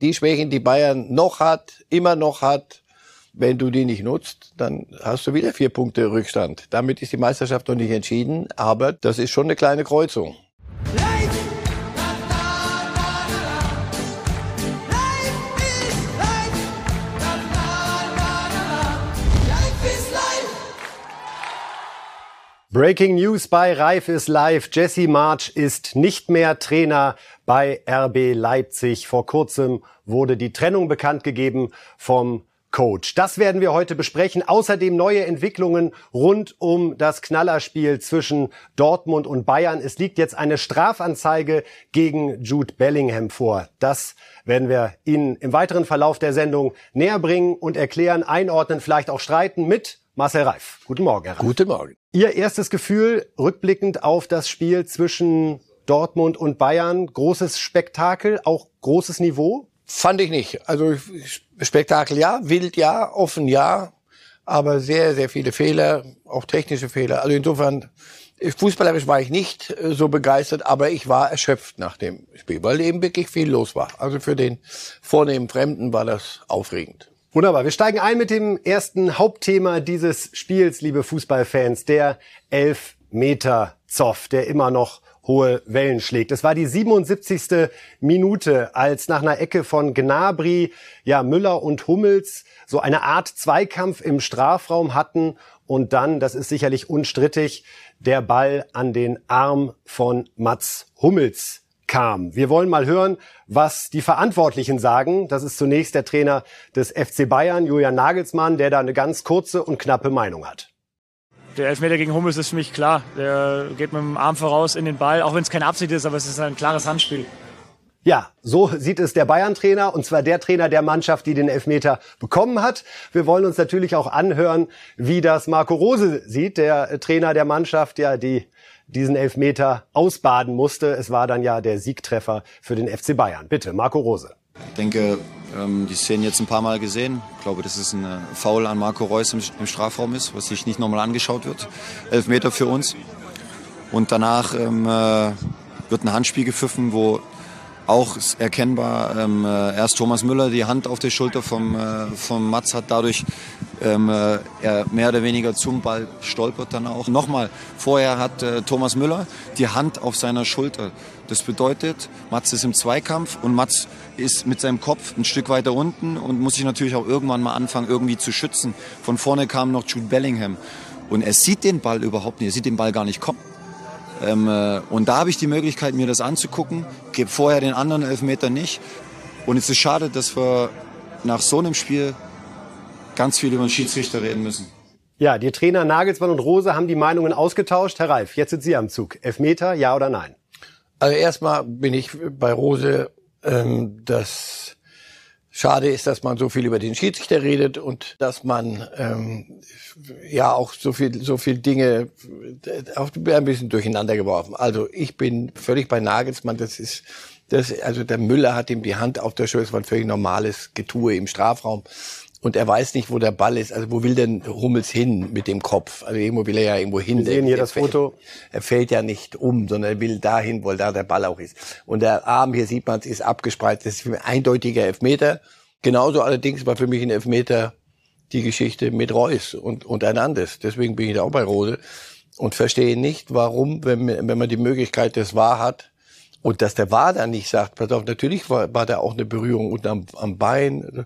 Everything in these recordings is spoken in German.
Die Schwächen, die Bayern noch hat, immer noch hat, wenn du die nicht nutzt, dann hast du wieder vier Punkte Rückstand. Damit ist die Meisterschaft noch nicht entschieden, aber das ist schon eine kleine Kreuzung. Breaking News bei Reif ist live. Jesse March ist nicht mehr Trainer bei RB Leipzig. Vor kurzem wurde die Trennung bekannt gegeben vom Coach. Das werden wir heute besprechen. Außerdem neue Entwicklungen rund um das Knallerspiel zwischen Dortmund und Bayern. Es liegt jetzt eine Strafanzeige gegen Jude Bellingham vor. Das werden wir Ihnen im weiteren Verlauf der Sendung näher bringen und erklären, einordnen, vielleicht auch streiten mit Marcel Reif. Guten Morgen, Herr Reif. Guten Morgen. Ihr erstes Gefühl rückblickend auf das Spiel zwischen Dortmund und Bayern. Großes Spektakel, auch großes Niveau? Fand ich nicht. Also Spektakel ja, wild ja, offen ja, aber sehr, sehr viele Fehler, auch technische Fehler. Also insofern, fußballerisch war ich nicht äh, so begeistert, aber ich war erschöpft nach dem Spiel, weil eben wirklich viel los war. Also für den vornehmen Fremden war das aufregend. Wunderbar. Wir steigen ein mit dem ersten Hauptthema dieses Spiels, liebe Fußballfans, der Elfmeter-Zoff, der immer noch hohe Wellen schlägt. Es war die 77. Minute, als nach einer Ecke von Gnabry, ja, Müller und Hummels so eine Art Zweikampf im Strafraum hatten und dann, das ist sicherlich unstrittig, der Ball an den Arm von Mats Hummels kam. Wir wollen mal hören, was die Verantwortlichen sagen. Das ist zunächst der Trainer des FC Bayern, Julian Nagelsmann, der da eine ganz kurze und knappe Meinung hat. Der Elfmeter gegen Hummels ist für mich klar. Der geht mit dem Arm voraus in den Ball, auch wenn es keine Absicht ist, aber es ist ein klares Handspiel. Ja, so sieht es der Bayern-Trainer, und zwar der Trainer der Mannschaft, die den Elfmeter bekommen hat. Wir wollen uns natürlich auch anhören, wie das Marco Rose sieht, der Trainer der Mannschaft, ja, die diesen Elfmeter ausbaden musste. Es war dann ja der Siegtreffer für den FC Bayern. Bitte, Marco Rose. Ich denke, ähm, die Szene jetzt ein paar Mal gesehen. Ich glaube, dass es ein äh, Foul an Marco Reus im, Strafraum ist, was sich nicht nochmal angeschaut wird. Elfmeter für uns. Und danach ähm, äh, wird ein Handspiel gepfiffen, wo auch erkennbar ähm, äh, erst Thomas Müller die Hand auf der Schulter vom, äh, vom Mats hat, dadurch ähm, äh, er mehr oder weniger zum Ball stolpert dann auch. Nochmal, vorher hat äh, Thomas Müller die Hand auf seiner Schulter. Das bedeutet, Mats ist im Zweikampf und Mats ist mit seinem Kopf ein Stück weiter unten und muss sich natürlich auch irgendwann mal anfangen, irgendwie zu schützen. Von vorne kam noch Jude Bellingham und er sieht den Ball überhaupt nicht, er sieht den Ball gar nicht kommen. Ähm, äh, und da habe ich die Möglichkeit, mir das anzugucken. Gebe vorher den anderen Elfmeter nicht. Und es ist schade, dass wir nach so einem Spiel ganz viel über den Schiedsrichter reden müssen. Ja, die Trainer Nagelsmann und Rose haben die Meinungen ausgetauscht. Herr Reif, jetzt sind Sie am Zug. Elfmeter, ja oder nein? Also erstmal bin ich bei Rose, ähm, dass Schade ist, dass man so viel über den Schiedsrichter redet und dass man ähm, ja auch so viel so viel Dinge auch ein bisschen durcheinander geworfen. Also ich bin völlig bei Nagelsmann. Das ist das also der Müller hat ihm die Hand auf der Schulter. Das war ein völlig normales Getue im Strafraum und er weiß nicht, wo der Ball ist. Also wo will denn Hummels hin mit dem Kopf? Also irgendwo will er ja irgendwo hin. Wir sehen hier das Foto. Er fällt ja nicht um, sondern er will dahin, wo da der Ball auch ist. Und der Arm, hier sieht man es, ist abgespreizt. Das ist ein eindeutiger Elfmeter. Genauso allerdings war für mich ein Elfmeter die Geschichte mit Reus und, und Hernandez. Deswegen bin ich da auch bei Rose und verstehe nicht, warum, wenn, wenn man die Möglichkeit des Wahr hat, und dass der Wahr dann nicht sagt, pass auf, natürlich war, war da auch eine Berührung unten am, am Bein,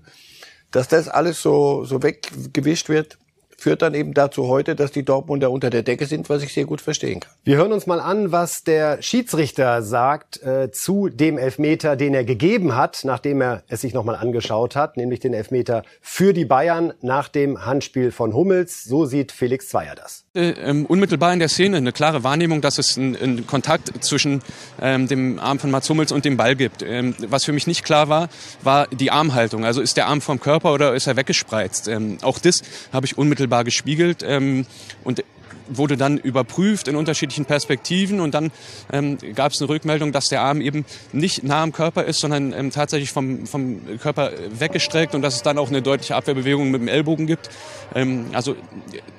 dass das alles so, so weggewischt wird, führt dann eben dazu heute, dass die Dortmunder unter der Decke sind, was ich sehr gut verstehen kann. Wir hören uns mal an, was der Schiedsrichter sagt äh, zu dem Elfmeter, den er gegeben hat, nachdem er es sich nochmal angeschaut hat, nämlich den Elfmeter für die Bayern nach dem Handspiel von Hummels. So sieht Felix Zweier das. Äh, ähm, unmittelbar in der Szene eine klare Wahrnehmung, dass es einen, Kontakt zwischen ähm, dem Arm von Mats Hummels und dem Ball gibt. Ähm, was für mich nicht klar war, war die Armhaltung. Also ist der Arm vom Körper oder ist er weggespreizt? Ähm, auch das habe ich unmittelbar gespiegelt. Ähm, und wurde dann überprüft in unterschiedlichen Perspektiven und dann ähm, gab es eine Rückmeldung, dass der Arm eben nicht nah am Körper ist, sondern ähm, tatsächlich vom, vom Körper weggestreckt und dass es dann auch eine deutliche Abwehrbewegung mit dem Ellbogen gibt. Ähm, also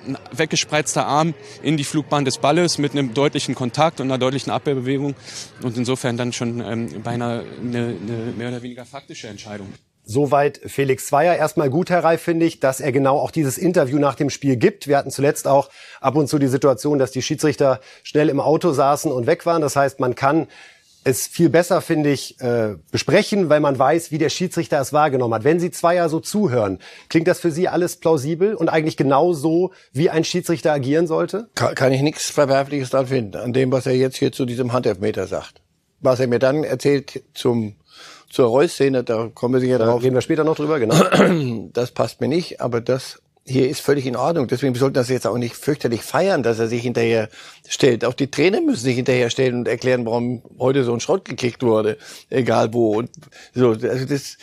ein weggespreizter Arm in die Flugbahn des Balles mit einem deutlichen Kontakt und einer deutlichen Abwehrbewegung und insofern dann schon ähm, beinahe eine, eine mehr oder weniger faktische Entscheidung. Soweit Felix Zweier. Erstmal gut, Herr Reif, finde ich, dass er genau auch dieses Interview nach dem Spiel gibt. Wir hatten zuletzt auch ab und zu die Situation, dass die Schiedsrichter schnell im Auto saßen und weg waren. Das heißt, man kann es viel besser, finde ich, äh, besprechen, weil man weiß, wie der Schiedsrichter es wahrgenommen hat. Wenn Sie Zweier so zuhören, klingt das für Sie alles plausibel und eigentlich genau so, wie ein Schiedsrichter agieren sollte? Kann, kann ich nichts Verwerfliches dran finden, an dem, was er jetzt hier zu diesem Handelfmeter sagt. Was er mir dann erzählt zum zur Reus-Szene, da kommen wir sicher da drauf. Reden wir später noch drüber, genau. Das passt mir nicht, aber das hier ist völlig in Ordnung. Deswegen sollten das jetzt auch nicht fürchterlich feiern, dass er sich hinterher stellt. Auch die Trainer müssen sich hinterher stellen und erklären, warum heute so ein Schrott gekickt wurde, egal wo. Und so, also das,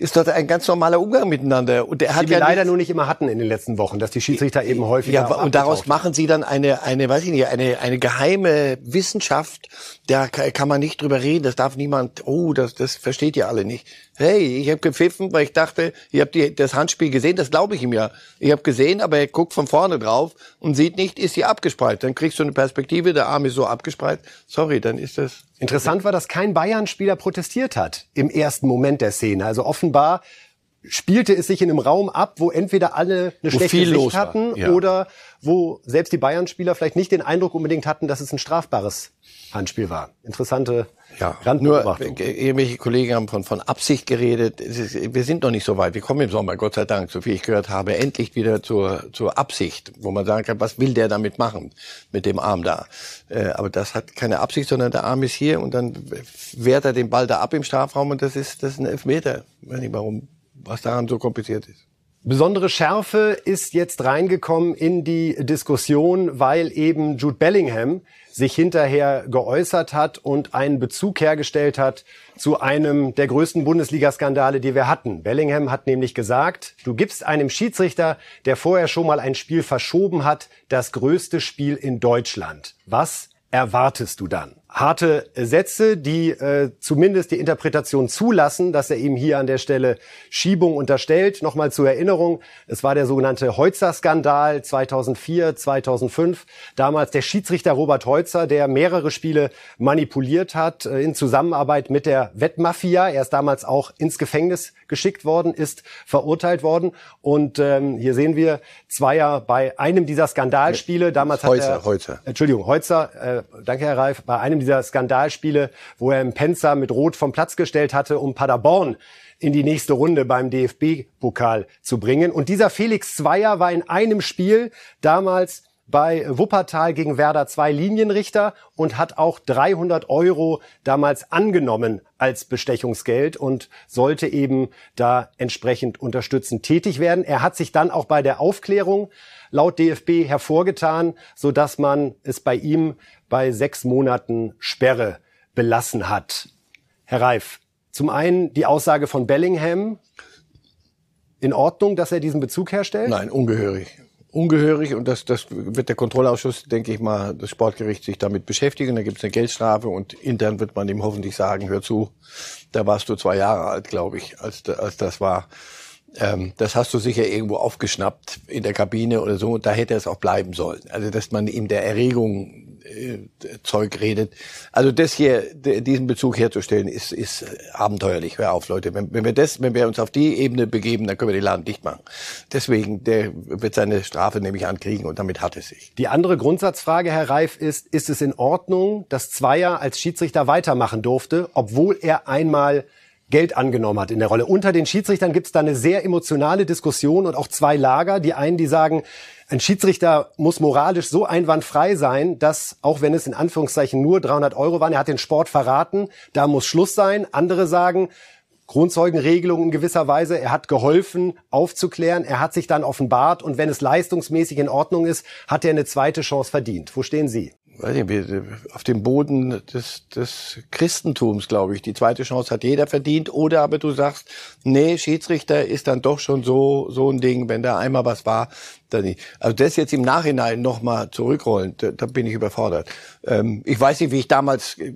ist dort ein ganz normaler Umgang miteinander. Und er hat die wir ja leider nur nicht immer hatten in den letzten Wochen, dass die Schiedsrichter eben häufig ja und daraus machen sie dann eine eine weiß ich nicht eine eine geheime Wissenschaft. Da kann man nicht drüber reden. Das darf niemand. Oh, das das versteht ihr alle nicht. Hey, ich habe gepfiffen, weil ich dachte, ihr habt die, das Handspiel gesehen. Das glaube ich ihm ja. Ich habe gesehen, aber er guckt von vorne drauf und sieht nicht, ist sie abgespreizt. Dann kriegst du eine Perspektive. Der Arm ist so abgespreizt. Sorry, dann ist das Interessant war, dass kein Bayern-Spieler protestiert hat im ersten Moment der Szene. Also offenbar spielte es sich in einem Raum ab, wo entweder alle eine wo schlechte Sicht hatten ja. oder wo selbst die Bayern-Spieler vielleicht nicht den Eindruck unbedingt hatten, dass es ein strafbares Handspiel war. Interessante ja, nur irgendwelche Kollegen haben von, von Absicht geredet. Ist, wir sind noch nicht so weit. Wir kommen im Sommer, Gott sei Dank, so viel ich gehört habe, endlich wieder zur, zur Absicht, wo man sagen kann, was will der damit machen, mit dem Arm da. Äh, aber das hat keine Absicht, sondern der Arm ist hier und dann wehrt er den Ball da ab im Strafraum und das ist, das ist ein Elfmeter. Ich weiß nicht, warum, was daran so kompliziert ist. Besondere Schärfe ist jetzt reingekommen in die Diskussion, weil eben Jude Bellingham sich hinterher geäußert hat und einen Bezug hergestellt hat zu einem der größten Bundesliga-Skandale, die wir hatten. Bellingham hat nämlich gesagt, du gibst einem Schiedsrichter, der vorher schon mal ein Spiel verschoben hat, das größte Spiel in Deutschland. Was erwartest du dann? Harte Sätze, die äh, zumindest die Interpretation zulassen, dass er ihm hier an der Stelle Schiebung unterstellt. Nochmal zur Erinnerung, es war der sogenannte Heutzer-Skandal 2004, 2005. Damals der Schiedsrichter Robert Heutzer, der mehrere Spiele manipuliert hat äh, in Zusammenarbeit mit der Wettmafia. Er ist damals auch ins Gefängnis geschickt worden, ist verurteilt worden. Und ähm, hier sehen wir Zweier bei einem dieser Skandalspiele. Damals Heutzer, hat er, Heutzer. Entschuldigung, Heutzer, äh, danke Herr Reif, bei einem dieser Skandalspiele, wo er im Penzer mit Rot vom Platz gestellt hatte, um Paderborn in die nächste Runde beim DFB-Pokal zu bringen. Und dieser Felix Zweier war in einem Spiel damals bei Wuppertal gegen Werder zwei Linienrichter und hat auch 300 Euro damals angenommen als Bestechungsgeld und sollte eben da entsprechend unterstützend tätig werden. Er hat sich dann auch bei der Aufklärung laut DFB hervorgetan, so dass man es bei ihm bei sechs Monaten Sperre belassen hat. Herr Reif, zum einen die Aussage von Bellingham. In Ordnung, dass er diesen Bezug herstellt? Nein, ungehörig. Ungehörig und das, das wird der Kontrollausschuss, denke ich mal, das Sportgericht sich damit beschäftigen. Da gibt es eine Geldstrafe und intern wird man ihm hoffentlich sagen, hör zu, da warst du zwei Jahre alt, glaube ich, als, als das war. Ähm, das hast du sicher irgendwo aufgeschnappt in der Kabine oder so. Und da hätte es auch bleiben sollen. Also, dass man ihm der Erregung äh, Zeug redet. Also, das hier, diesen Bezug herzustellen, ist, ist abenteuerlich. Hör auf, Leute. Wenn, wenn wir das, wenn wir uns auf die Ebene begeben, dann können wir den Laden dicht machen. Deswegen, der wird seine Strafe nämlich ankriegen und damit hat es sich. Die andere Grundsatzfrage, Herr Reif, ist, ist es in Ordnung, dass Zweier als Schiedsrichter weitermachen durfte, obwohl er einmal Geld angenommen hat in der Rolle. Unter den Schiedsrichtern gibt es da eine sehr emotionale Diskussion und auch zwei Lager. Die einen, die sagen, ein Schiedsrichter muss moralisch so einwandfrei sein, dass, auch wenn es in Anführungszeichen nur 300 Euro waren, er hat den Sport verraten, da muss Schluss sein. Andere sagen, Kronzeugenregelung in gewisser Weise. Er hat geholfen, aufzuklären. Er hat sich dann offenbart. Und wenn es leistungsmäßig in Ordnung ist, hat er eine zweite Chance verdient. Wo stehen Sie? Weiß nicht, auf dem Boden des, des Christentums, glaube ich. Die zweite Chance hat jeder verdient. Oder aber du sagst, nee, Schiedsrichter ist dann doch schon so, so ein Ding. Wenn da einmal was war, da nicht. Also das jetzt im Nachhinein nochmal zurückrollen, da, da bin ich überfordert. Ähm, ich weiß nicht, wie ich damals äh,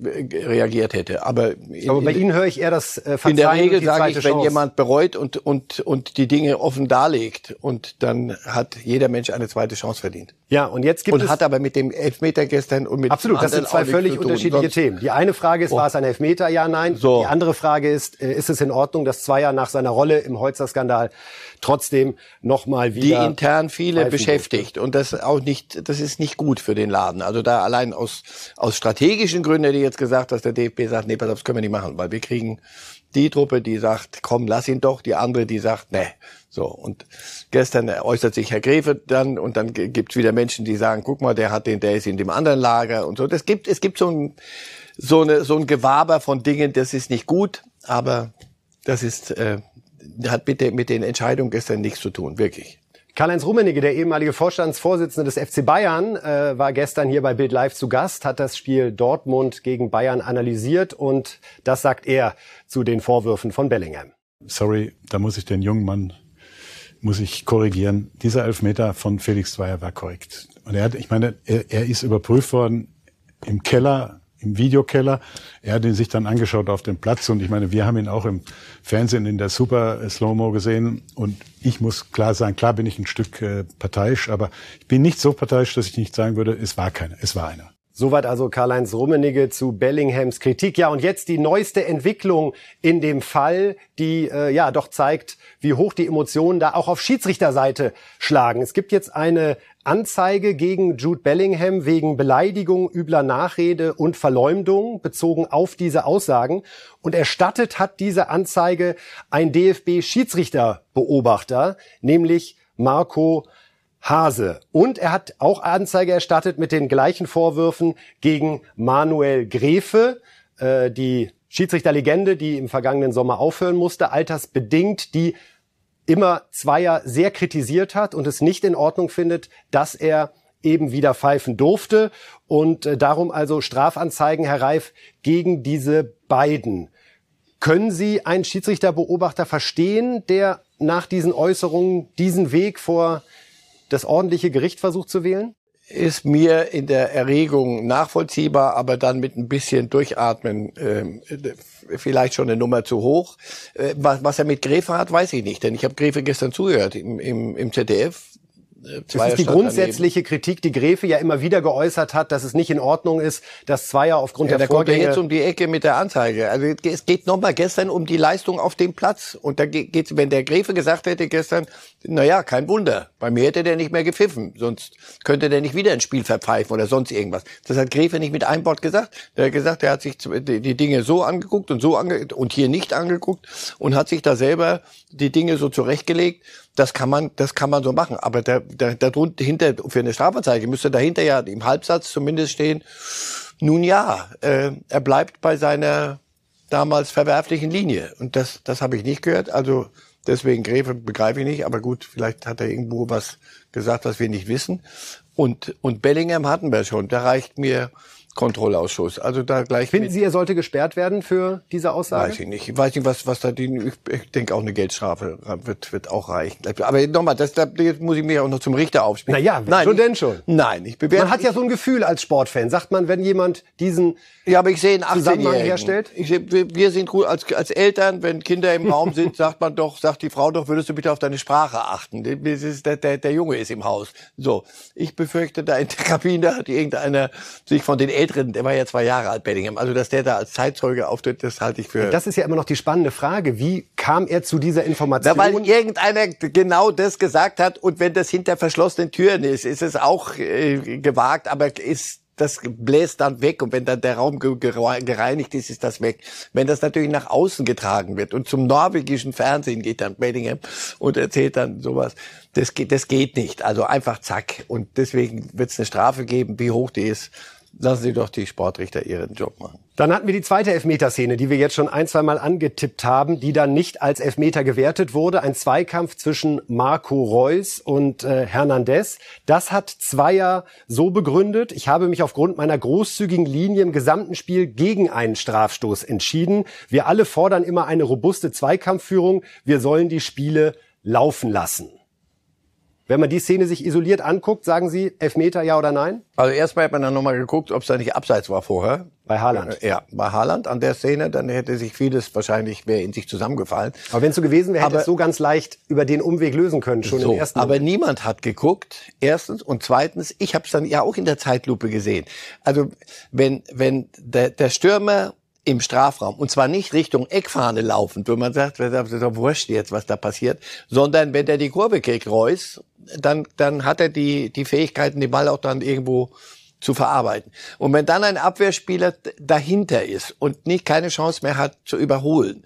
reagiert hätte, aber in, aber bei Ihnen höre ich eher das äh, Verzeihen In der Regel sage ich, Chance. wenn jemand bereut und und und die Dinge offen darlegt und dann hat jeder Mensch eine zweite Chance verdient. Ja, und jetzt gibt und es hat aber mit dem Elfmeter gestern und mit Absolut, das sind zwei völlig unterschiedliche Themen. Die eine Frage ist, oh. war es ein Elfmeter? Ja, nein. So. Die andere Frage ist, äh, ist es in Ordnung, dass Zweier nach seiner Rolle im Holzer-Skandal trotzdem nochmal wieder die intern viele beschäftigt und das auch nicht das ist nicht gut für den Laden also da allein aus aus strategischen Gründen hätte ich jetzt gesagt dass der DFB sagt nee das können wir nicht machen weil wir kriegen die Truppe die sagt komm lass ihn doch die andere die sagt nee so und gestern äußert sich Herr Grefe dann und dann gibt's wieder Menschen die sagen guck mal der hat den der ist in dem anderen Lager und so das gibt es gibt so ein so eine so ein Gewaber von Dingen das ist nicht gut aber das ist äh, hat mit, der, mit den Entscheidungen gestern nichts zu tun, wirklich. Karl-Heinz Rummenigge, der ehemalige Vorstandsvorsitzende des FC Bayern, äh, war gestern hier bei Bild Live zu Gast, hat das Spiel Dortmund gegen Bayern analysiert und das sagt er zu den Vorwürfen von Bellingham. Sorry, da muss ich den jungen Mann muss ich korrigieren. Dieser Elfmeter von Felix Zweier war korrekt. Und er hat, ich meine, er, er ist überprüft worden im Keller im Videokeller. Er hat ihn sich dann angeschaut auf dem Platz und ich meine, wir haben ihn auch im Fernsehen in der Super Slow-Mo gesehen und ich muss klar sagen, klar bin ich ein Stück äh, parteiisch, aber ich bin nicht so parteiisch, dass ich nicht sagen würde, es war keiner, es war einer. Soweit also Karl-Heinz Rummenigge zu Bellinghams Kritik. Ja, und jetzt die neueste Entwicklung in dem Fall, die äh, ja doch zeigt, wie hoch die Emotionen da auch auf Schiedsrichterseite schlagen. Es gibt jetzt eine Anzeige gegen Jude Bellingham wegen Beleidigung, übler Nachrede und Verleumdung bezogen auf diese Aussagen. Und erstattet hat diese Anzeige ein DFB-Schiedsrichterbeobachter, nämlich Marco Hase. Und er hat auch Anzeige erstattet mit den gleichen Vorwürfen gegen Manuel Grefe, äh, die Schiedsrichterlegende, die im vergangenen Sommer aufhören musste, altersbedingt, die immer Zweier sehr kritisiert hat und es nicht in Ordnung findet, dass er eben wieder pfeifen durfte. Und äh, darum also Strafanzeigen, Herr Reif, gegen diese beiden. Können Sie einen Schiedsrichterbeobachter verstehen, der nach diesen Äußerungen diesen Weg vor das ordentliche Gericht versucht zu wählen? ist mir in der Erregung nachvollziehbar, aber dann mit ein bisschen Durchatmen äh, vielleicht schon eine Nummer zu hoch. Äh, was, was er mit Gräfe hat, weiß ich nicht, denn ich habe Gräfe gestern zugehört im, im, im ZDF das ist die grundsätzliche daneben. Kritik, die Gräfe ja immer wieder geäußert hat, dass es nicht in Ordnung ist, dass Zweier aufgrund ja, der Vorgänge... jetzt um die Ecke mit der Anzeige. Also es geht nochmal gestern um die Leistung auf dem Platz. Und da geht's, wenn der Gräfe gesagt hätte gestern, na ja, kein Wunder, bei mir hätte der nicht mehr gepfiffen, sonst könnte der nicht wieder ein Spiel verpfeifen oder sonst irgendwas. Das hat Gräfe nicht mit einem Wort gesagt. Der hat gesagt, er hat sich die Dinge so angeguckt und so ange und hier nicht angeguckt und hat sich da selber die Dinge so zurechtgelegt das kann man, das kann man so machen. Aber der, der, der hinter für eine Strafanzeige müsste dahinter ja im Halbsatz zumindest stehen. Nun ja, äh, er bleibt bei seiner damals verwerflichen Linie. Und das, das habe ich nicht gehört. Also deswegen Gräfe begreife ich nicht. Aber gut, vielleicht hat er irgendwo was gesagt, was wir nicht wissen. Und, und Bellingham hatten wir schon. Da reicht mir Kontrollausschuss. Also da gleich. Finden Sie, er sollte gesperrt werden für diese Aussage? Weiß ich nicht. Ich weiß nicht, was, was da die, ich, ich denke auch eine Geldstrafe wird, wird auch reichen. Aber nochmal, das, da jetzt muss ich mich auch noch zum Richter aufspielen. Naja, Nein, schon denn schon. Nein, ich bewerte. Man hat ja so ein Gefühl als Sportfan. Sagt man, wenn jemand diesen ja, aber ich sehe einen 18 herstellt? Ich sehe, wir sind gut als, als Eltern, wenn Kinder im Raum sind, sagt man doch, sagt die Frau doch, würdest du bitte auf deine Sprache achten. Der, der, der Junge ist im Haus. So, ich befürchte, da in der Kabine hat irgendeiner sich von den Älteren, der war ja zwei Jahre alt, Bellingham, also dass der da als Zeitzeuge auftritt, das halte ich für... Das ist ja immer noch die spannende Frage. Wie kam er zu dieser Information? Na, weil irgendeiner genau das gesagt hat und wenn das hinter verschlossenen Türen ist, ist es auch äh, gewagt, aber ist das bläst dann weg und wenn dann der Raum gereinigt ist, ist das weg. Wenn das natürlich nach außen getragen wird und zum norwegischen Fernsehen geht dann Bellingham und erzählt dann sowas, das geht, das geht nicht. Also einfach zack. Und deswegen wird es eine Strafe geben, wie hoch die ist. Lassen Sie doch die Sportrichter ihren Job machen. Dann hatten wir die zweite Elfmeterszene, die wir jetzt schon ein, zwei Mal angetippt haben, die dann nicht als Elfmeter gewertet wurde. Ein Zweikampf zwischen Marco Reus und äh, Hernandez. Das hat Zweier so begründet. Ich habe mich aufgrund meiner großzügigen Linie im gesamten Spiel gegen einen Strafstoß entschieden. Wir alle fordern immer eine robuste Zweikampfführung. Wir sollen die Spiele laufen lassen. Wenn man die Szene sich isoliert anguckt, sagen Sie Elfmeter, ja oder nein? Also erstmal hat man dann nochmal geguckt, ob es da nicht abseits war vorher. Bei Haaland. Ja, bei Haaland an der Szene, dann hätte sich vieles wahrscheinlich mehr in sich zusammengefallen. Aber wenn es so gewesen wäre, hätte Aber- es so ganz leicht über den Umweg lösen können, schon so, im ersten aber Moment. niemand hat geguckt. Erstens und zweitens, ich habe es dann ja auch in der Zeitlupe gesehen. Also wenn wenn der, der Stürmer im Strafraum und zwar nicht Richtung Eckfahne laufend, wo man sagt, das ist doch wurscht jetzt, was da passiert, sondern wenn der die Kurve kriegt, Reus, dann dann hat er die die Fähigkeiten, den Ball auch dann irgendwo zu verarbeiten. Und wenn dann ein Abwehrspieler dahinter ist und nicht keine Chance mehr hat zu überholen,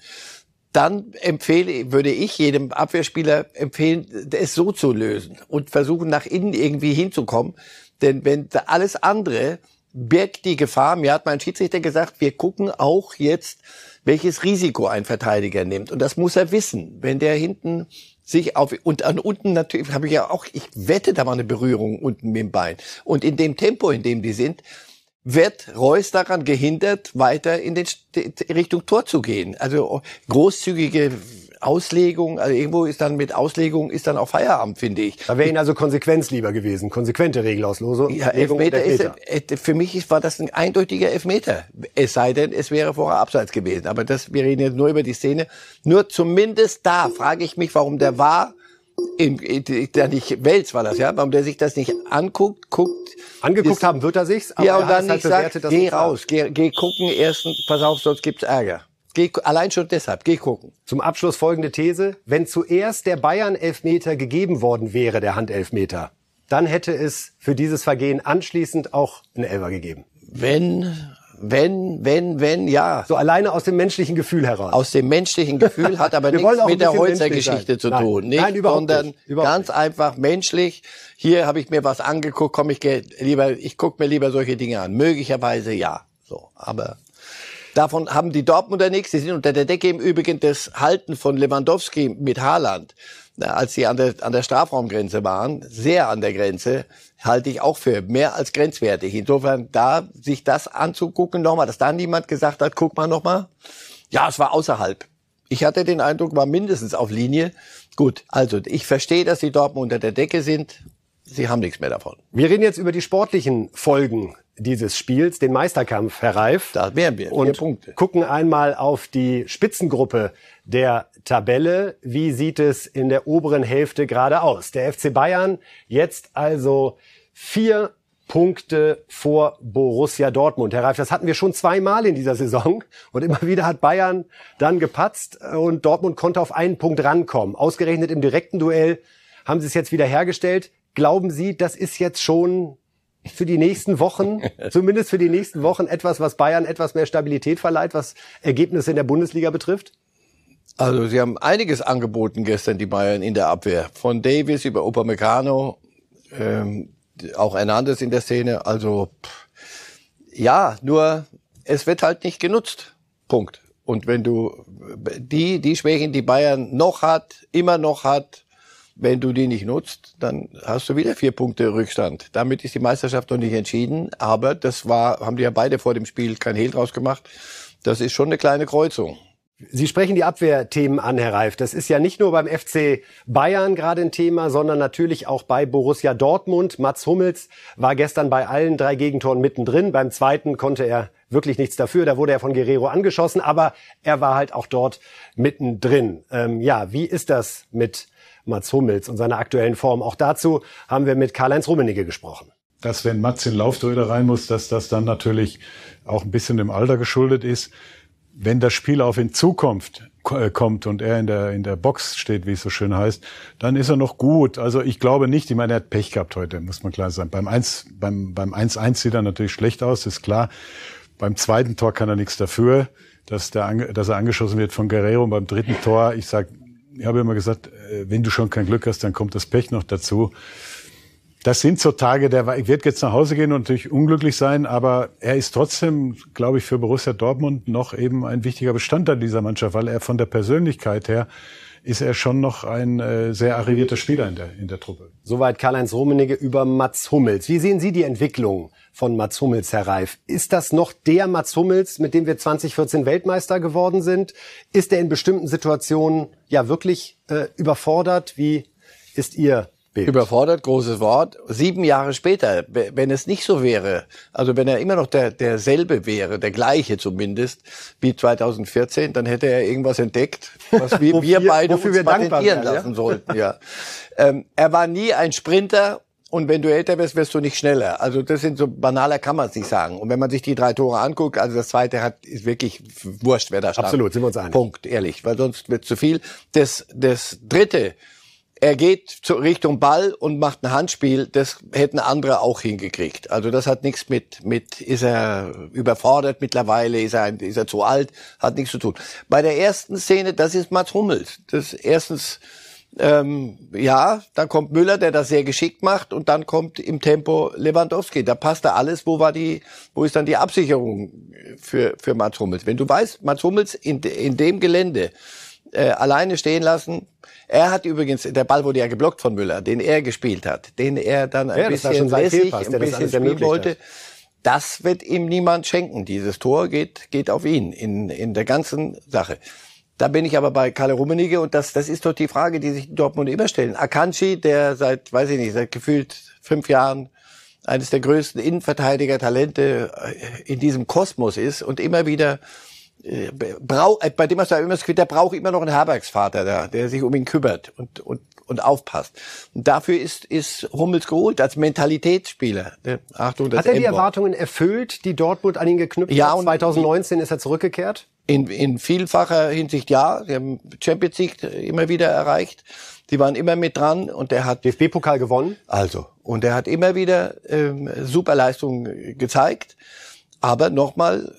dann empfehle, würde ich jedem Abwehrspieler empfehlen, es so zu lösen und versuchen nach innen irgendwie hinzukommen. Denn wenn alles andere birgt die Gefahr, mir hat mein Schiedsrichter gesagt, wir gucken auch jetzt, welches Risiko ein Verteidiger nimmt. Und das muss er wissen. Wenn der hinten sich auf, und an unten natürlich, habe ich ja auch, ich wette, da war eine Berührung unten mit dem Bein. Und in dem Tempo, in dem die sind, wird Reus daran gehindert, weiter in den Richtung Tor zu gehen. Also großzügige Auslegung, also irgendwo ist dann mit Auslegung ist dann auch Feierabend, finde ich. Da wäre Ihnen also Konsequenz lieber gewesen. Konsequente Regelauslosung. Ja, und Elfmeter ist, Elfmeter. äh, für mich war das ein eindeutiger Elfmeter. Es sei denn, es wäre vorher abseits gewesen. Aber das, wir reden jetzt nur über die Szene. Nur zumindest da frage ich mich, warum der war, im, der nicht, Wels war das, ja, warum der sich das nicht anguckt, guckt. Angeguckt ist- haben wird er sich's, aber ja, und dann es halt nicht sagt, geh raus, geh, geh gucken, erstens, pass auf, sonst gibt's Ärger. Geh, allein schon deshalb, geh gucken. Zum Abschluss folgende These. Wenn zuerst der Bayern-Elfmeter gegeben worden wäre, der Handelfmeter, dann hätte es für dieses Vergehen anschließend auch einen Elfer gegeben. Wenn, wenn, wenn, wenn, ja. So alleine aus dem menschlichen Gefühl heraus. Aus dem menschlichen Gefühl hat aber nichts mit der bisschen Holzer menschlich Geschichte sein. zu Nein. tun. Nicht, Nein, überhaupt sondern nicht. Überhaupt ganz einfach menschlich. Hier habe ich mir was angeguckt, komm ich lieber, ich gucke mir lieber solche Dinge an. Möglicherweise ja. So, aber davon haben die Dortmunder nichts. Sie sind unter der Decke im Übrigen das Halten von Lewandowski mit Haaland, als sie an der, an der Strafraumgrenze waren, sehr an der Grenze, halte ich auch für mehr als grenzwertig. Insofern da sich das anzugucken nochmal, dass da niemand gesagt hat, guck mal nochmal. Ja, es war außerhalb. Ich hatte den Eindruck, war mindestens auf Linie. Gut, also ich verstehe, dass die Dortmund unter der Decke sind. Sie haben nichts mehr davon. Wir reden jetzt über die sportlichen Folgen dieses Spiels, den Meisterkampf, Herr Reif. Da wären wir. Vier Und Punkte. gucken einmal auf die Spitzengruppe der Tabelle. Wie sieht es in der oberen Hälfte gerade aus? Der FC Bayern jetzt also vier Punkte vor Borussia Dortmund. Herr Reif, das hatten wir schon zweimal in dieser Saison und immer wieder hat Bayern dann gepatzt und Dortmund konnte auf einen Punkt rankommen. Ausgerechnet im direkten Duell haben sie es jetzt wieder hergestellt. Glauben Sie, das ist jetzt schon für die nächsten Wochen, zumindest für die nächsten Wochen, etwas, was Bayern etwas mehr Stabilität verleiht, was Ergebnisse in der Bundesliga betrifft? Also sie haben einiges angeboten gestern, die Bayern in der Abwehr. Von Davis über Upamecano, ähm, auch Hernandez in der Szene. Also pff, ja, nur es wird halt nicht genutzt. Punkt. Und wenn du die, die Schwächen, die Bayern noch hat, immer noch hat, wenn du die nicht nutzt, dann hast du wieder vier Punkte Rückstand. Damit ist die Meisterschaft noch nicht entschieden, aber das war, haben die ja beide vor dem Spiel kein Hehl draus gemacht. Das ist schon eine kleine Kreuzung. Sie sprechen die Abwehrthemen an, Herr Reif. Das ist ja nicht nur beim FC Bayern gerade ein Thema, sondern natürlich auch bei Borussia Dortmund. Mats Hummels war gestern bei allen drei Gegentoren mittendrin. Beim zweiten konnte er wirklich nichts dafür. Da wurde er von Guerrero angeschossen, aber er war halt auch dort mittendrin. Ähm, ja, wie ist das mit Mats Hummels und seiner aktuellen Form? Auch dazu haben wir mit Karl-Heinz Rummenigge gesprochen. dass wenn Mats in Laufduelle rein muss, dass das dann natürlich auch ein bisschen dem Alter geschuldet ist. Wenn das Spiel auf ihn ko- äh, kommt und er in der, in der Box steht, wie es so schön heißt, dann ist er noch gut. Also ich glaube nicht, ich meine, er hat Pech gehabt heute, muss man klar sagen. Beim 1, beim, beim 1-1 sieht er natürlich schlecht aus, ist klar. Beim zweiten Tor kann er nichts dafür, dass, der, dass er angeschossen wird von Guerrero. Und beim dritten Tor, ich sag, ich habe immer gesagt, äh, wenn du schon kein Glück hast, dann kommt das Pech noch dazu. Das sind so Tage, der wird jetzt nach Hause gehen und natürlich unglücklich sein, aber er ist trotzdem, glaube ich, für Borussia Dortmund noch eben ein wichtiger Bestandteil dieser Mannschaft, weil er von der Persönlichkeit her ist er schon noch ein äh, sehr arrivierter Spieler in der, in der Truppe. Soweit Karl-Heinz Rummenigge über Mats Hummels. Wie sehen Sie die Entwicklung von Mats Hummels, Herr Reif? Ist das noch der Mats Hummels, mit dem wir 2014 Weltmeister geworden sind? Ist er in bestimmten Situationen ja wirklich äh, überfordert? Wie ist Ihr Bild. Überfordert, großes Wort. Sieben Jahre später, wenn es nicht so wäre, also wenn er immer noch der, derselbe wäre, der gleiche zumindest, wie 2014, dann hätte er irgendwas entdeckt, was wir, wir beide wofür uns wir patentieren wären, ja? lassen sollten. Ja. ähm, er war nie ein Sprinter. Und wenn du älter wirst, wirst du nicht schneller. Also das sind so banaler kann man es nicht sagen. Und wenn man sich die drei Tore anguckt, also das zweite hat ist wirklich wurscht, wer da stand. Absolut, sind wir uns einig. Punkt, ehrlich, weil sonst wird zu viel. Das, das dritte, er geht zur Richtung Ball und macht ein Handspiel, das hätten andere auch hingekriegt. Also das hat nichts mit, mit, ist er überfordert mittlerweile, ist er, ist er zu alt, hat nichts zu tun. Bei der ersten Szene, das ist Mats Hummels. Das erstens, ähm, ja, dann kommt Müller, der das sehr geschickt macht, und dann kommt im Tempo Lewandowski. Da passt da alles. Wo war die, wo ist dann die Absicherung für für Mats Hummels? Wenn du weißt, Mats Hummels in in dem Gelände äh, alleine stehen lassen. Er hat übrigens, der Ball wurde ja geblockt von Müller, den er gespielt hat, den er dann ein Ja, bisschen lässig, ein bisschen spielen wollte. hat. Das wird ihm niemand schenken. Dieses Tor geht, geht auf ihn in, in der ganzen Sache. Da bin ich aber bei Kalle Rummenigge und das, das ist doch die Frage, die sich Dortmund immer stellen. Akanji, der seit, weiß ich nicht, seit gefühlt fünf Jahren eines der größten Innenverteidiger-Talente äh, in diesem Kosmos ist und immer wieder brau, äh, bei dem hast du immer das Gefühl, der braucht immer noch einen Herbergsvater da, der sich um ihn kümmert und, und, und aufpasst. Und dafür ist, ist Hummels geholt als Mentalitätsspieler. Der- Achtung, das Hat er die. Erwartungen erfüllt, die Dortmund an ihn geknüpft Ja, hat? und- 2019 ist er zurückgekehrt? In, in vielfacher Hinsicht ja. Sie haben Champions League immer wieder erreicht. Sie waren immer mit dran und der hat DFB-Pokal gewonnen? also und er hat immer wieder ähm, super Leistungen gezeigt. Aber nochmal,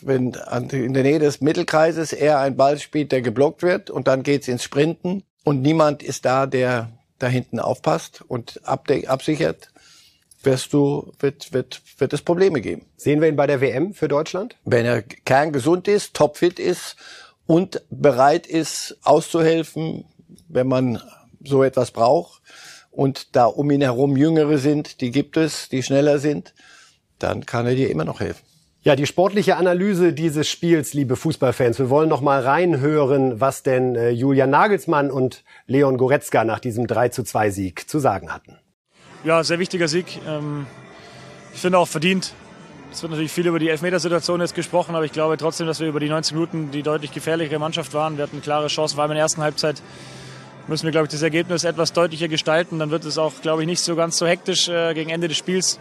wenn in der Nähe des Mittelkreises er ein Ball spielt, der geblockt wird und dann geht's ins Sprinten und niemand ist da, der da hinten aufpasst und absichert, wirst du, wird, wird, wird es Probleme geben. Sehen wir ihn bei der WM für Deutschland? wenn er kerngesund ist, topfit ist und bereit ist, auszuhelfen, wenn man so etwas braucht und da um ihn herum Jüngere sind, die gibt es, die schneller sind, dann kann er dir immer noch helfen. Ja, die sportliche Analyse dieses Spiels, liebe Fußballfans. Wir wollen noch mal reinhören, was denn äh, Julian Nagelsmann und Leon Goretzka nach diesem 3 zu 2 Sieg zu sagen hatten. Ja, sehr wichtiger Sieg. Ähm, ich finde auch verdient. Es wird natürlich viel über die Elfmetersituation jetzt gesprochen, aber ich glaube trotzdem, dass wir über die 90 Minuten die deutlich gefährlichere Mannschaft waren. Wir hatten eine klare Chance, vor allem in der ersten Halbzeit müssen wir, glaube ich, das Ergebnis etwas deutlicher gestalten. Dann wird es auch, glaube ich, nicht so ganz so hektisch äh, gegen Ende des Spiels.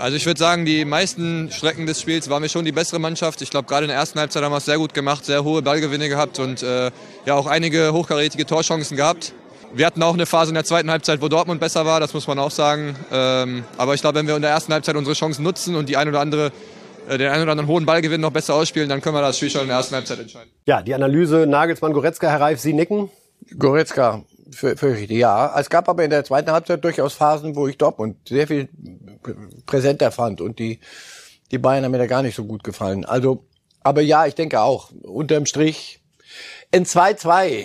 Also ich würde sagen, die meisten Strecken des Spiels waren wir schon die bessere Mannschaft. Ich glaube, gerade in der ersten Halbzeit haben wir es sehr gut gemacht, sehr hohe Ballgewinne gehabt und äh, ja auch einige hochkarätige Torchancen gehabt. Wir hatten auch eine Phase in der zweiten Halbzeit, wo Dortmund besser war, das muss man auch sagen. Ähm, aber ich glaube, wenn wir in der ersten Halbzeit unsere Chancen nutzen und die ein oder andere, äh, den einen oder anderen hohen Ballgewinn noch besser ausspielen, dann können wir das Spiel schon in der ersten Halbzeit entscheiden. Ja, die Analyse Nagelsmann Goretzka, Herr Reif, Sie nicken? Goretzka, für, für ja. Es gab aber in der zweiten Halbzeit durchaus Phasen, wo ich Dortmund sehr viel präsenter fand und die, die Bayern haben mir da gar nicht so gut gefallen. Also, aber ja, ich denke auch, unterm Strich, ein 2-2,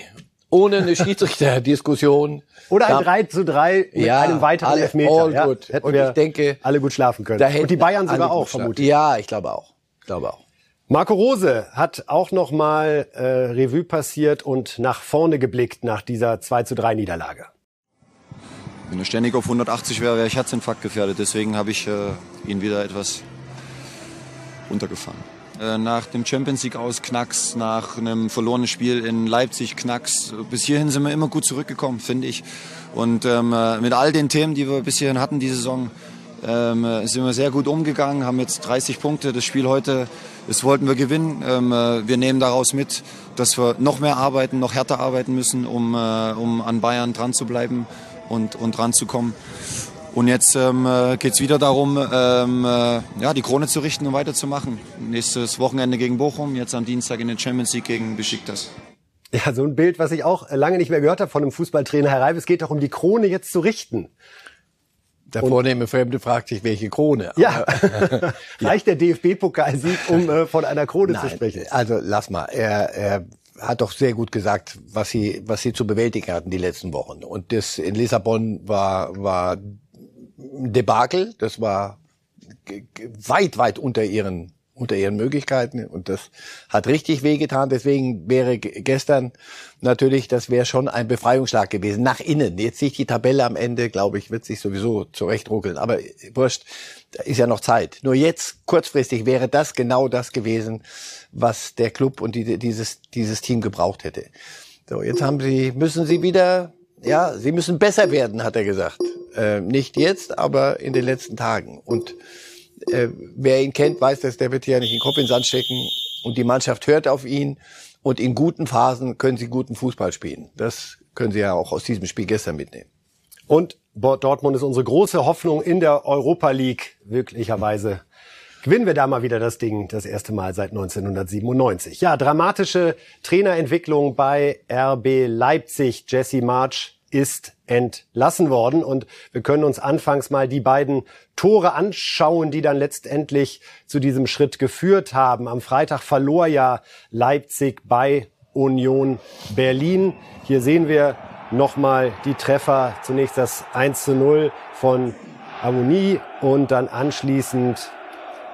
ohne eine Schiedsrichterdiskussion. Oder ein Da- 3 zu 3 mit Ja, einem weiteren alle- Elfmeter. all ja, good. Hätten Und wir ich denke, alle gut schlafen können. Und die Bayern sogar gut auch, vermutlich. Ja, ich glaube auch. Ich glaube auch. Marco Rose hat auch noch mal äh, Revue passiert und nach vorne geblickt nach dieser 2 zu 3 Niederlage. Wenn er ständig auf 180 wäre, wäre ich Herzinfarkt gefährdet. Deswegen habe ich äh, ihn wieder etwas runtergefahren. Äh, nach dem Champions League aus Knacks, nach einem verlorenen Spiel in Leipzig Knacks. Bis hierhin sind wir immer gut zurückgekommen, finde ich. Und ähm, äh, mit all den Themen, die wir bis hierhin hatten, die Saison, ähm, äh, sind wir sehr gut umgegangen, haben jetzt 30 Punkte. Das Spiel heute, das wollten wir gewinnen. Ähm, äh, wir nehmen daraus mit, dass wir noch mehr arbeiten, noch härter arbeiten müssen, um, äh, um an Bayern dran zu bleiben und, und dran zu kommen. Und jetzt ähm, äh, geht es wieder darum, ähm, äh, ja, die Krone zu richten und weiterzumachen. Nächstes Wochenende gegen Bochum, jetzt am Dienstag in der Champions League gegen Besiktas. Ja, so ein Bild, was ich auch lange nicht mehr gehört habe von einem Fußballtrainer. Herr Reif, es geht doch um die Krone jetzt zu richten. Der vornehme Fremde fragt sich, welche Krone. Ja, reicht der DFB-Pokalsieg, um äh, von einer Krone zu Nein, sprechen? also lass mal. Er, er hat doch sehr gut gesagt, was sie, was sie zu bewältigen hatten die letzten Wochen. Und das in Lissabon war, war ein Debakel. Das war weit, weit unter ihren unter ihren Möglichkeiten und das hat richtig wehgetan. Deswegen wäre gestern natürlich, das wäre schon ein Befreiungsschlag gewesen nach innen. Jetzt sich die Tabelle am Ende, glaube ich, wird sich sowieso zurechtruckeln. Aber wurscht, da ist ja noch Zeit. Nur jetzt kurzfristig wäre das genau das gewesen, was der Club und die, dieses dieses Team gebraucht hätte. So, jetzt haben sie müssen sie wieder, ja, sie müssen besser werden, hat er gesagt. Äh, nicht jetzt, aber in den letzten Tagen und äh, wer ihn kennt, weiß, dass der wird ja nicht den Kopf in den Sand stecken und die Mannschaft hört auf ihn und in guten Phasen können sie guten Fußball spielen. Das können sie ja auch aus diesem Spiel gestern mitnehmen. Und Dortmund ist unsere große Hoffnung in der Europa League. Wirklicherweise gewinnen wir da mal wieder das Ding, das erste Mal seit 1997. Ja, dramatische Trainerentwicklung bei RB Leipzig. Jesse March ist entlassen worden. Und wir können uns anfangs mal die beiden Tore anschauen, die dann letztendlich zu diesem Schritt geführt haben. Am Freitag verlor ja Leipzig bei Union Berlin. Hier sehen wir nochmal die Treffer. Zunächst das 1 zu 0 von Abuni und dann anschließend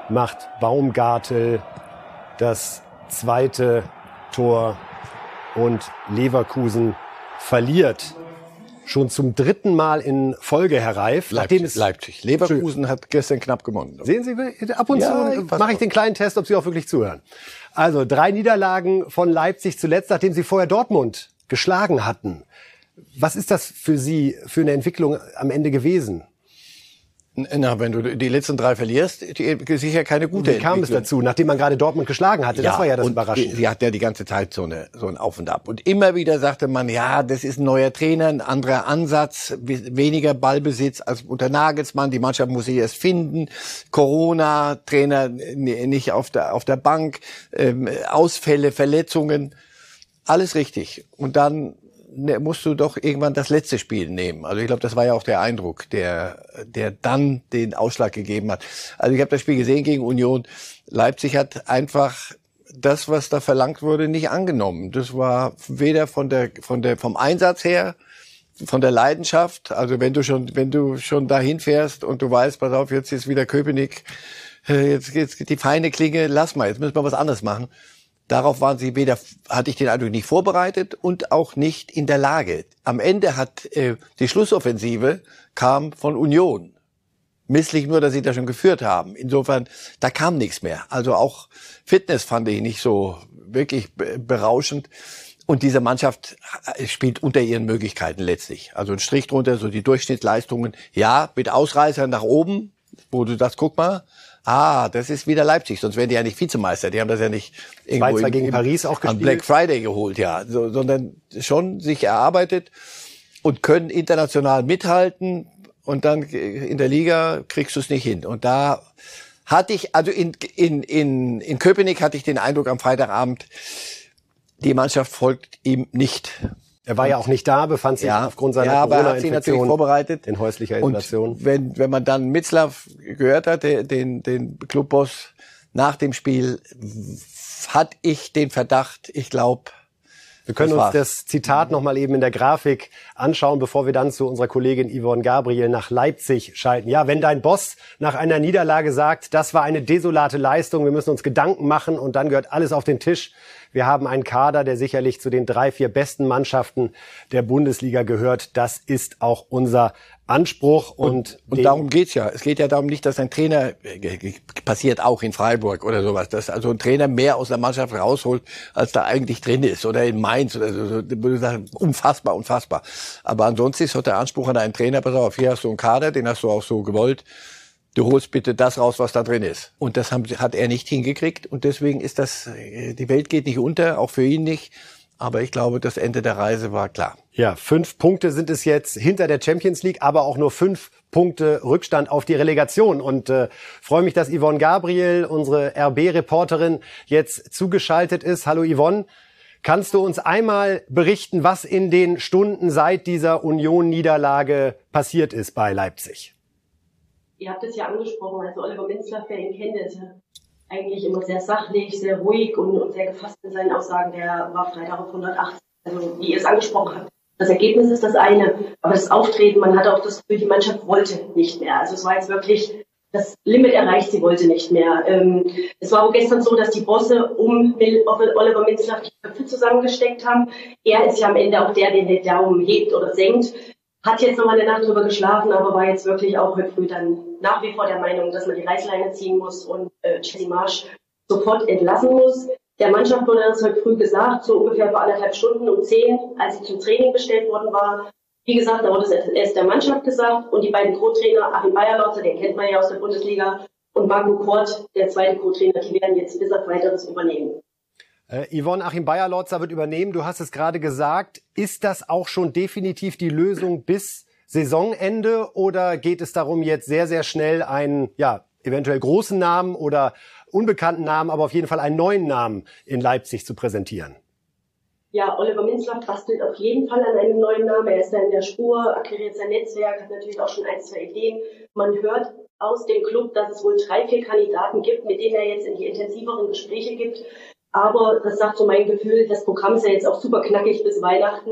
macht Baumgartel das zweite Tor und Leverkusen verliert schon zum dritten Mal in Folge, Herr Reif. Leipzig. Es Leipzig. Leverkusen hat gestern knapp gewonnen. Sehen Sie, ab und ja, zu mache ich den kleinen Test, ob Sie auch wirklich zuhören. Also drei Niederlagen von Leipzig zuletzt, nachdem Sie vorher Dortmund geschlagen hatten. Was ist das für Sie für eine Entwicklung am Ende gewesen? Na, wenn du die letzten drei verlierst, die, sicher keine gute Wie kam es dazu, nachdem man gerade Dortmund geschlagen hatte? Ja, das war ja das Überraschende. Sie hat ja die ganze Zeit so, eine, so ein Auf und Ab. Und immer wieder sagte man, ja, das ist ein neuer Trainer, ein anderer Ansatz, weniger Ballbesitz als unter Nagelsmann. Die Mannschaft muss sich erst finden. Corona, Trainer nicht auf der, auf der Bank, ähm, Ausfälle, Verletzungen. Alles richtig. Und dann musst du doch irgendwann das letzte Spiel nehmen. Also ich glaube, das war ja auch der Eindruck, der, der dann den Ausschlag gegeben hat. Also ich habe das Spiel gesehen gegen Union. Leipzig hat einfach das, was da verlangt wurde, nicht angenommen. Das war weder von der, von der, vom Einsatz her, von der Leidenschaft. Also wenn du schon, wenn du schon dahin fährst und du weißt, pass auf, jetzt ist wieder Köpenick, äh, jetzt geht's die feine Klinge, lass mal, jetzt müssen wir was anderes machen. Darauf waren sie weder, hatte ich den Eindruck, nicht vorbereitet und auch nicht in der Lage. Am Ende hat äh, die Schlussoffensive kam von Union. Misslich nur, dass sie da schon geführt haben. Insofern, da kam nichts mehr. Also auch Fitness fand ich nicht so wirklich berauschend. Und diese Mannschaft äh, spielt unter ihren Möglichkeiten letztlich. Also ein Strich drunter, so die Durchschnittsleistungen. Ja, mit Ausreißern nach oben, wo du das, guck mal, Ah, das ist wieder Leipzig, sonst wären die ja nicht Vizemeister. Die haben das ja nicht irgendwo im, gegen Paris auch gespielt. Black Friday geholt, ja, so, sondern schon sich erarbeitet und können international mithalten und dann in der Liga kriegst du es nicht hin. Und da hatte ich, also in, in, in, in Köpenick hatte ich den Eindruck am Freitagabend, die Mannschaft folgt ihm nicht. Er war ja auch nicht da, befand sich ja, aufgrund seiner ja, Corona-Infektion vorbereitet in häuslicher Isolation. Und wenn, wenn man dann Mitzlaff gehört hat, den, den Clubboss nach dem Spiel, hatte ich den Verdacht, ich glaube, wir können uns das Zitat nochmal eben in der Grafik anschauen, bevor wir dann zu unserer Kollegin Yvonne Gabriel nach Leipzig schalten. Ja, wenn dein Boss nach einer Niederlage sagt, das war eine desolate Leistung, wir müssen uns Gedanken machen und dann gehört alles auf den Tisch, wir haben einen Kader, der sicherlich zu den drei, vier besten Mannschaften der Bundesliga gehört. Das ist auch unser Anspruch. Und, und, und darum geht's ja. Es geht ja darum nicht, dass ein Trainer, äh, passiert auch in Freiburg oder sowas, dass also ein Trainer mehr aus der Mannschaft rausholt, als da eigentlich drin ist. Oder in Mainz oder so. Unfassbar, unfassbar. Aber ansonsten ist doch der Anspruch an einen Trainer, pass auf, hier hast du einen Kader, den hast du auch so gewollt du holst bitte das raus, was da drin ist. Und das haben, hat er nicht hingekriegt. Und deswegen ist das, äh, die Welt geht nicht unter, auch für ihn nicht. Aber ich glaube, das Ende der Reise war klar. Ja, fünf Punkte sind es jetzt hinter der Champions League, aber auch nur fünf Punkte Rückstand auf die Relegation. Und äh, freue mich, dass Yvonne Gabriel, unsere RB-Reporterin, jetzt zugeschaltet ist. Hallo Yvonne. Kannst du uns einmal berichten, was in den Stunden seit dieser Union-Niederlage passiert ist bei Leipzig? Ihr habt es ja angesprochen, also Oliver Minzlaff, wer ihn kennt, ist ja eigentlich immer sehr sachlich, sehr ruhig und, und sehr gefasst in seinen Aussagen. Der war Freitag auf 180, also wie ihr es angesprochen habt. Das Ergebnis ist das eine, aber das Auftreten, man hatte auch das Gefühl, die Mannschaft wollte nicht mehr. Also es war jetzt wirklich das Limit erreicht, sie wollte nicht mehr. Ähm, es war auch gestern so, dass die Bosse um Oliver Minzlaff die Köpfe zusammengesteckt haben. Er ist ja am Ende auch der, der den Daumen hebt oder senkt. Hat jetzt nochmal eine Nacht drüber geschlafen, aber war jetzt wirklich auch heute früh dann nach wie vor der Meinung, dass man die Reißleine ziehen muss und äh, Jesse Marsch sofort entlassen muss. Der Mannschaft wurde das heute früh gesagt, so ungefähr vor anderthalb Stunden um zehn, als sie zum Training bestellt worden war. Wie gesagt, da wurde es erst der Mannschaft gesagt und die beiden Co-Trainer, Achim Bayerlotzer, den kennt man ja aus der Bundesliga, und Marco Kort, der zweite Co-Trainer, die werden jetzt bis auf weiteres übernehmen. Äh, Yvonne Achim Bayerlotzer wird übernehmen. Du hast es gerade gesagt. Ist das auch schon definitiv die Lösung bis Saisonende oder geht es darum, jetzt sehr, sehr schnell einen, ja, eventuell großen Namen oder unbekannten Namen, aber auf jeden Fall einen neuen Namen in Leipzig zu präsentieren? Ja, Oliver Minzlaff bastelt auf jeden Fall an einem neuen Namen. Er ist da in der Spur, akquiriert sein Netzwerk, hat natürlich auch schon ein, zwei Ideen. Man hört aus dem Club, dass es wohl drei, vier Kandidaten gibt, mit denen er jetzt in die intensiveren Gespräche gibt. Aber das sagt so mein Gefühl, das Programm ist ja jetzt auch super knackig bis Weihnachten,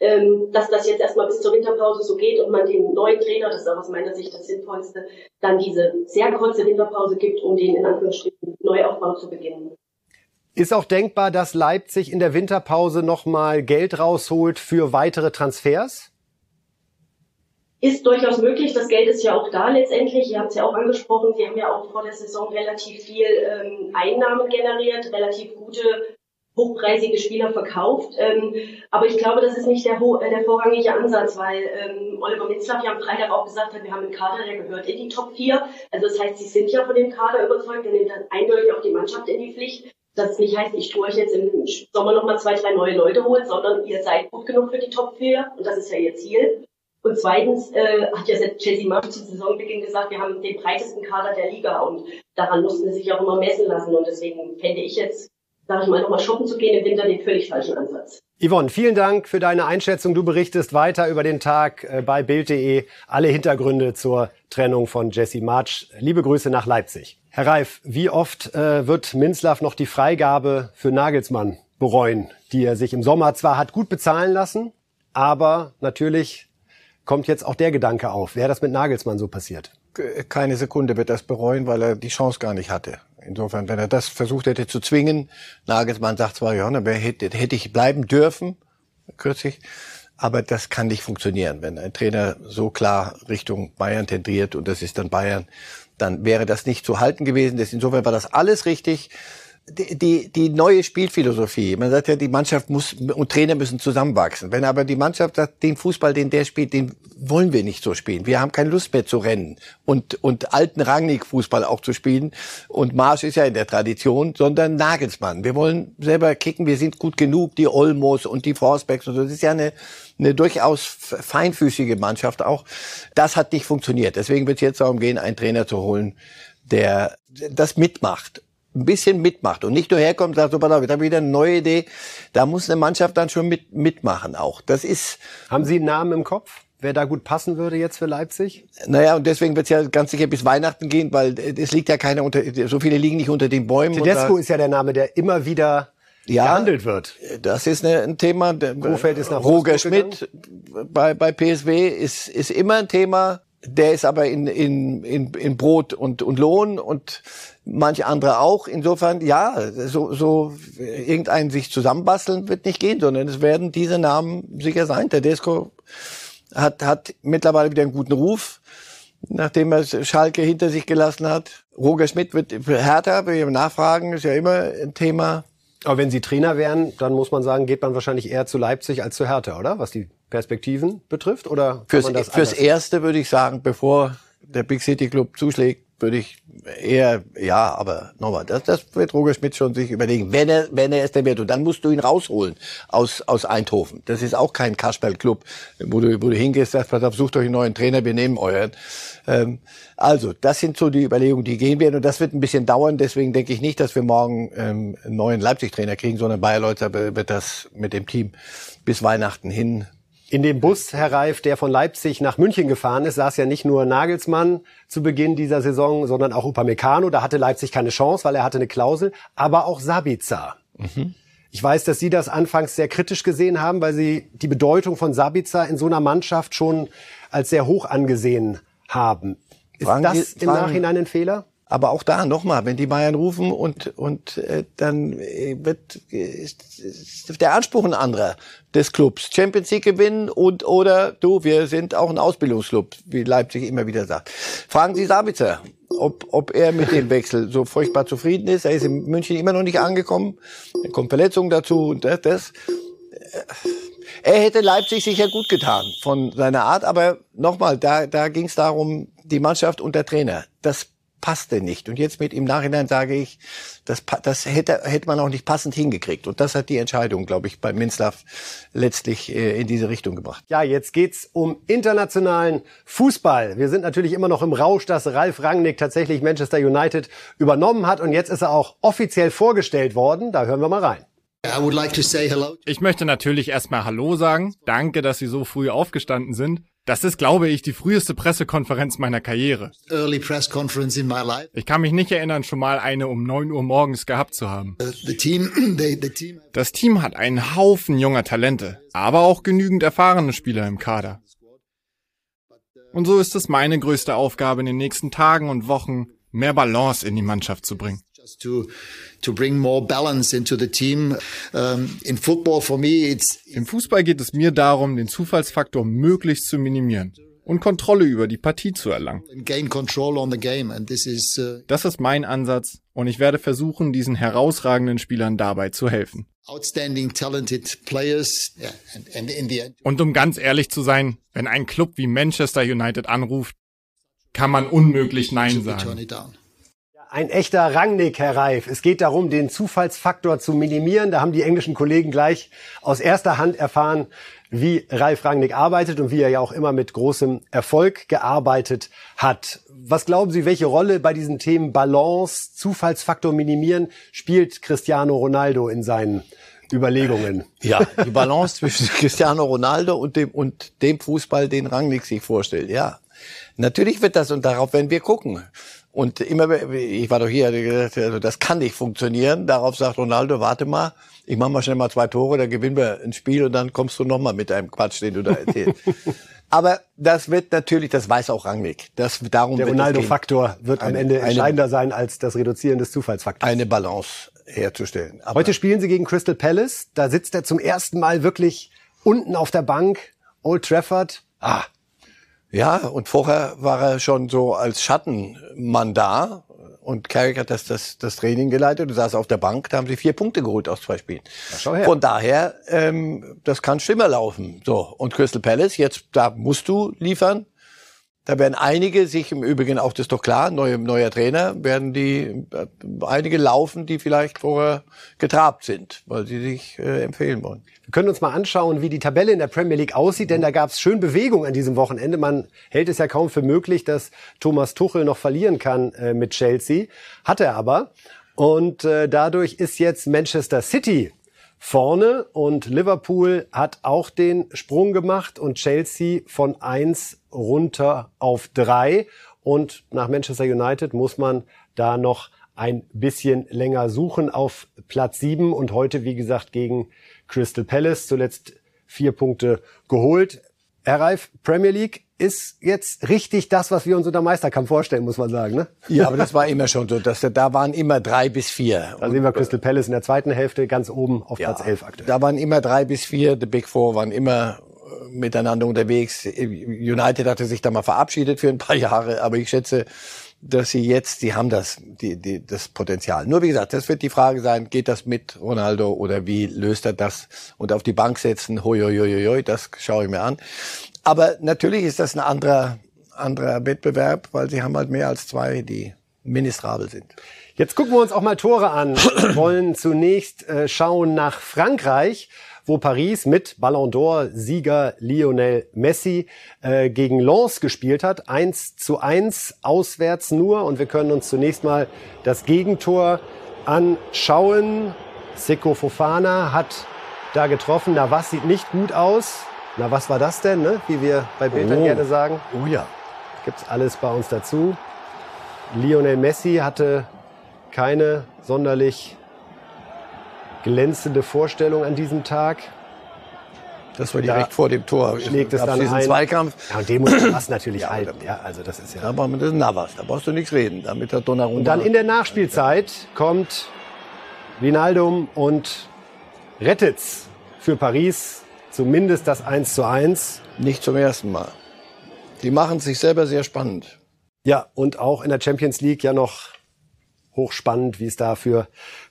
ähm, dass das jetzt erstmal bis zur Winterpause so geht und man den neuen Trainer, das ist auch aus meiner Sicht das Sinnvollste, dann diese sehr kurze Winterpause gibt, um den in Anführungsstrichen Neuaufbau zu beginnen. Ist auch denkbar, dass Leipzig in der Winterpause nochmal Geld rausholt für weitere Transfers? Ist durchaus möglich. Das Geld ist ja auch da letztendlich. Ihr habt es ja auch angesprochen. Sie haben ja auch vor der Saison relativ viel ähm, Einnahmen generiert, relativ gute hochpreisige Spieler verkauft. Ähm, aber ich glaube, das ist nicht der, äh, der vorrangige Ansatz, weil ähm, Oliver Mitzlaff ja am Freitag auch gesagt hat, wir haben einen Kader, der gehört in die Top 4. Also das heißt, sie sind ja von dem Kader überzeugt, der nimmt dann eindeutig auch die Mannschaft in die Pflicht. Das nicht heißt, ich tue euch jetzt im Sommer nochmal zwei, drei neue Leute holen, sondern ihr seid gut genug für die Top 4 und das ist ja ihr Ziel. Und zweitens äh, hat ja Chelsea Murphy zu Saisonbeginn gesagt, wir haben den breitesten Kader der Liga und daran mussten sie sich auch immer messen lassen. Und deswegen fände ich jetzt, sage ich mal, nochmal shoppen zu gehen im Winter den völlig falschen Ansatz. Yvonne, vielen Dank für deine Einschätzung. Du berichtest weiter über den Tag äh, bei Bild.de. Alle Hintergründe zur Trennung von Jesse March. Liebe Grüße nach Leipzig. Herr Reif, wie oft äh, wird Minzlaff noch die Freigabe für Nagelsmann bereuen, die er sich im Sommer zwar hat gut bezahlen lassen, aber natürlich kommt jetzt auch der Gedanke auf. Wäre das mit Nagelsmann so passiert? Keine Sekunde wird das bereuen, weil er die Chance gar nicht hatte. Insofern, wenn er das versucht hätte zu zwingen, Nagelsmann sagt zwar, ja, dann hätte, hätte ich bleiben dürfen, kürzlich, aber das kann nicht funktionieren. Wenn ein Trainer so klar Richtung Bayern tendiert und das ist dann Bayern, dann wäre das nicht zu halten gewesen. Insofern war das alles richtig die, die, neue Spielphilosophie. Man sagt ja, die Mannschaft muss und Trainer müssen zusammenwachsen. Wenn aber die Mannschaft sagt, den Fußball, den der spielt, den wollen wir nicht so spielen. Wir haben keine Lust mehr zu rennen und, und alten Rangnick-Fußball auch zu spielen. Und Marsch ist ja in der Tradition, sondern Nagelsmann. Wir wollen selber kicken, wir sind gut genug, die Olmos und die Forsbecks und so. Das ist ja eine, eine durchaus feinfüßige Mannschaft auch. Das hat nicht funktioniert. Deswegen wird es jetzt darum gehen, einen Trainer zu holen, der das mitmacht ein bisschen mitmacht und nicht nur herkommt und sagt, so, pass auf, ich habe wieder eine neue Idee. Da muss eine Mannschaft dann schon mit, mitmachen auch. Das ist. Haben Sie einen Namen im Kopf? Wer da gut passen würde jetzt für Leipzig? Naja, und deswegen wird es ja ganz sicher bis Weihnachten gehen, weil es liegt ja keiner unter, so viele liegen nicht unter den Bäumen. Tedesco ist ja der Name, der immer wieder ja, gehandelt wird. Das ist eine, ein Thema. Kofeld ist nach Roger Schmidt bei, bei PSW ist, ist immer ein Thema. Der ist aber in, in, in, in Brot und, und Lohn und manche andere auch. Insofern, ja, so, so irgendein sich zusammenbasteln wird nicht gehen, sondern es werden diese Namen sicher sein. Der Desco hat, hat mittlerweile wieder einen guten Ruf, nachdem er Schalke hinter sich gelassen hat. Roger Schmidt wird härter, wir nachfragen, ist ja immer ein Thema. Aber wenn Sie Trainer wären, dann muss man sagen, geht man wahrscheinlich eher zu Leipzig als zu Hertha, oder? Was die Perspektiven betrifft? Oder fürs, fürs Erste würde ich sagen, bevor der Big City Club zuschlägt, würde ich eher, ja, aber nochmal, das, das wird Roger Schmidt schon sich überlegen, wenn er, wenn er es denn wird. Und dann musst du ihn rausholen aus, aus Eindhoven. Das ist auch kein Kasperl-Club, wo du, wo du hingehst, sagst, pass auf, sucht euch einen neuen Trainer, wir nehmen euren. Ähm, also, das sind so die Überlegungen, die gehen werden. Und das wird ein bisschen dauern. Deswegen denke ich nicht, dass wir morgen ähm, einen neuen Leipzig-Trainer kriegen, sondern Bayer Leutzer wird das mit dem Team bis Weihnachten hin in dem Bus, Herr Reif, der von Leipzig nach München gefahren ist, saß ja nicht nur Nagelsmann zu Beginn dieser Saison, sondern auch Upamecano. Da hatte Leipzig keine Chance, weil er hatte eine Klausel, aber auch Sabitzer. Mhm. Ich weiß, dass Sie das anfangs sehr kritisch gesehen haben, weil Sie die Bedeutung von Sabitzer in so einer Mannschaft schon als sehr hoch angesehen haben. Ist fragen das im fragen, Nachhinein ein Fehler? Aber auch da nochmal, wenn die Bayern rufen und und äh, dann äh, wird äh, der Anspruch ein anderer des Clubs. Champions League gewinnen und oder du, wir sind auch ein Ausbildungsclub, wie Leipzig immer wieder sagt. Fragen Sie Sabitzer, ob, ob er mit dem Wechsel so furchtbar zufrieden ist. Er ist in München immer noch nicht angekommen. Da kommt Verletzung dazu und das. das. Er hätte Leipzig sicher gut getan von seiner Art, aber nochmal, da, da ging es darum, die Mannschaft und der Trainer. Das passte nicht. Und jetzt mit im Nachhinein sage ich, das, das hätte, hätte man auch nicht passend hingekriegt. Und das hat die Entscheidung, glaube ich, bei Minslav letztlich äh, in diese Richtung gebracht. Ja, jetzt geht's um internationalen Fußball. Wir sind natürlich immer noch im Rausch, dass Ralf Rangnick tatsächlich Manchester United übernommen hat. Und jetzt ist er auch offiziell vorgestellt worden. Da hören wir mal rein. Ich möchte natürlich erstmal Hallo sagen. Danke, dass Sie so früh aufgestanden sind. Das ist, glaube ich, die früheste Pressekonferenz meiner Karriere. Ich kann mich nicht erinnern, schon mal eine um 9 Uhr morgens gehabt zu haben. Das Team hat einen Haufen junger Talente, aber auch genügend erfahrene Spieler im Kader. Und so ist es meine größte Aufgabe in den nächsten Tagen und Wochen, mehr Balance in die Mannschaft zu bringen to to bring more balance into the team. Um, in football for me it's Im Fußball geht es mir darum, den Zufallsfaktor möglichst zu minimieren und Kontrolle über die Partie zu erlangen. Uh, das ist mein Ansatz und ich werde versuchen, diesen herausragenden Spielern dabei zu helfen. Und um ganz ehrlich zu sein, wenn ein Club wie Manchester United anruft, kann man unmöglich Nein sagen. Ein echter Rangnick, Herr Reif. Es geht darum, den Zufallsfaktor zu minimieren. Da haben die englischen Kollegen gleich aus erster Hand erfahren, wie Ralf Rangnick arbeitet und wie er ja auch immer mit großem Erfolg gearbeitet hat. Was glauben Sie, welche Rolle bei diesen Themen Balance, Zufallsfaktor minimieren spielt Cristiano Ronaldo in seinen Überlegungen? Ja, die Balance zwischen Cristiano Ronaldo und dem, und dem Fußball, den Rangnick sich vorstellt. Ja, natürlich wird das und darauf werden wir gucken. Und immer, ich war doch hier, gesagt, also das kann nicht funktionieren. Darauf sagt Ronaldo, warte mal, ich mach mal schnell mal zwei Tore, dann gewinnen wir ein Spiel und dann kommst du nochmal mit deinem Quatsch, den du da erzählst. Aber das wird natürlich, das weiß auch Rangnick. Das, darum Der Ronaldo-Faktor wird am Ende entscheidender sein als das Reduzieren des Zufallsfaktors. Eine Balance herzustellen. Aber Heute spielen sie gegen Crystal Palace. Da sitzt er zum ersten Mal wirklich unten auf der Bank. Old Trafford. Ah, ja, und vorher war er schon so als Schattenmann da. Und Carrick hat das, das, das Training geleitet und saß auf der Bank. Da haben sie vier Punkte geholt aus zwei Spielen. Von daher, ähm, das kann schlimmer laufen. So Und Crystal Palace, jetzt da musst du liefern. Da werden einige sich im Übrigen auch, das ist doch klar, neue, neuer Trainer, werden die äh, einige laufen, die vielleicht vorher getrabt sind, weil sie sich äh, empfehlen wollen. Wir können uns mal anschauen, wie die Tabelle in der Premier League aussieht, denn da gab es schön Bewegung an diesem Wochenende. Man hält es ja kaum für möglich, dass Thomas Tuchel noch verlieren kann äh, mit Chelsea. Hat er aber. Und äh, dadurch ist jetzt Manchester City vorne und Liverpool hat auch den Sprung gemacht und Chelsea von eins runter auf drei. Und nach Manchester United muss man da noch ein bisschen länger suchen auf Platz sieben und heute, wie gesagt, gegen Crystal Palace zuletzt vier Punkte geholt. Herr Reif, Premier League ist jetzt richtig das, was wir uns unter Meisterkampf vorstellen, muss man sagen. Ne? Ja, aber das war immer schon so. Dass, da waren immer drei bis vier. Da sehen wir Crystal Palace in der zweiten Hälfte ganz oben auf ja, Platz elf aktuell. Da waren immer drei bis vier. The Big Four waren immer äh, miteinander unterwegs. United hatte sich da mal verabschiedet für ein paar Jahre, aber ich schätze, dass sie jetzt, sie haben das, die, die, das Potenzial. Nur wie gesagt, das wird die Frage sein, geht das mit Ronaldo oder wie löst er das und auf die Bank setzen, hoi, hoi, hoi, hoi, das schaue ich mir an. Aber natürlich ist das ein anderer, anderer Wettbewerb, weil sie haben halt mehr als zwei, die ministrabel sind. Jetzt gucken wir uns auch mal Tore an. Wir wollen zunächst äh, schauen nach Frankreich wo Paris mit Ballon d'Or-Sieger Lionel Messi äh, gegen Lens gespielt hat. 1 zu 1 auswärts nur. Und wir können uns zunächst mal das Gegentor anschauen. Seko Fofana hat da getroffen. Na, was sieht nicht gut aus? Na, was war das denn, ne? wie wir bei Bildern oh. gerne sagen? Oh ja. Gibt's alles bei uns dazu. Lionel Messi hatte keine sonderlich glänzende Vorstellung an diesem Tag. Das war direkt da vor dem Tor. Schlägt es dann ein. Zweikampf. Ja, und den muss Navas natürlich ja, halten. Ja, also das ist ja. Aber das ist Navas, da brauchst du nichts reden. Damit hat Donnarumma. Und dann in der Nachspielzeit kommt Vinaldum und rettet's für Paris. Zumindest das 1 zu 1. Nicht zum ersten Mal. Die machen es sich selber sehr spannend. Ja, und auch in der Champions League ja noch hochspannend, wie es da für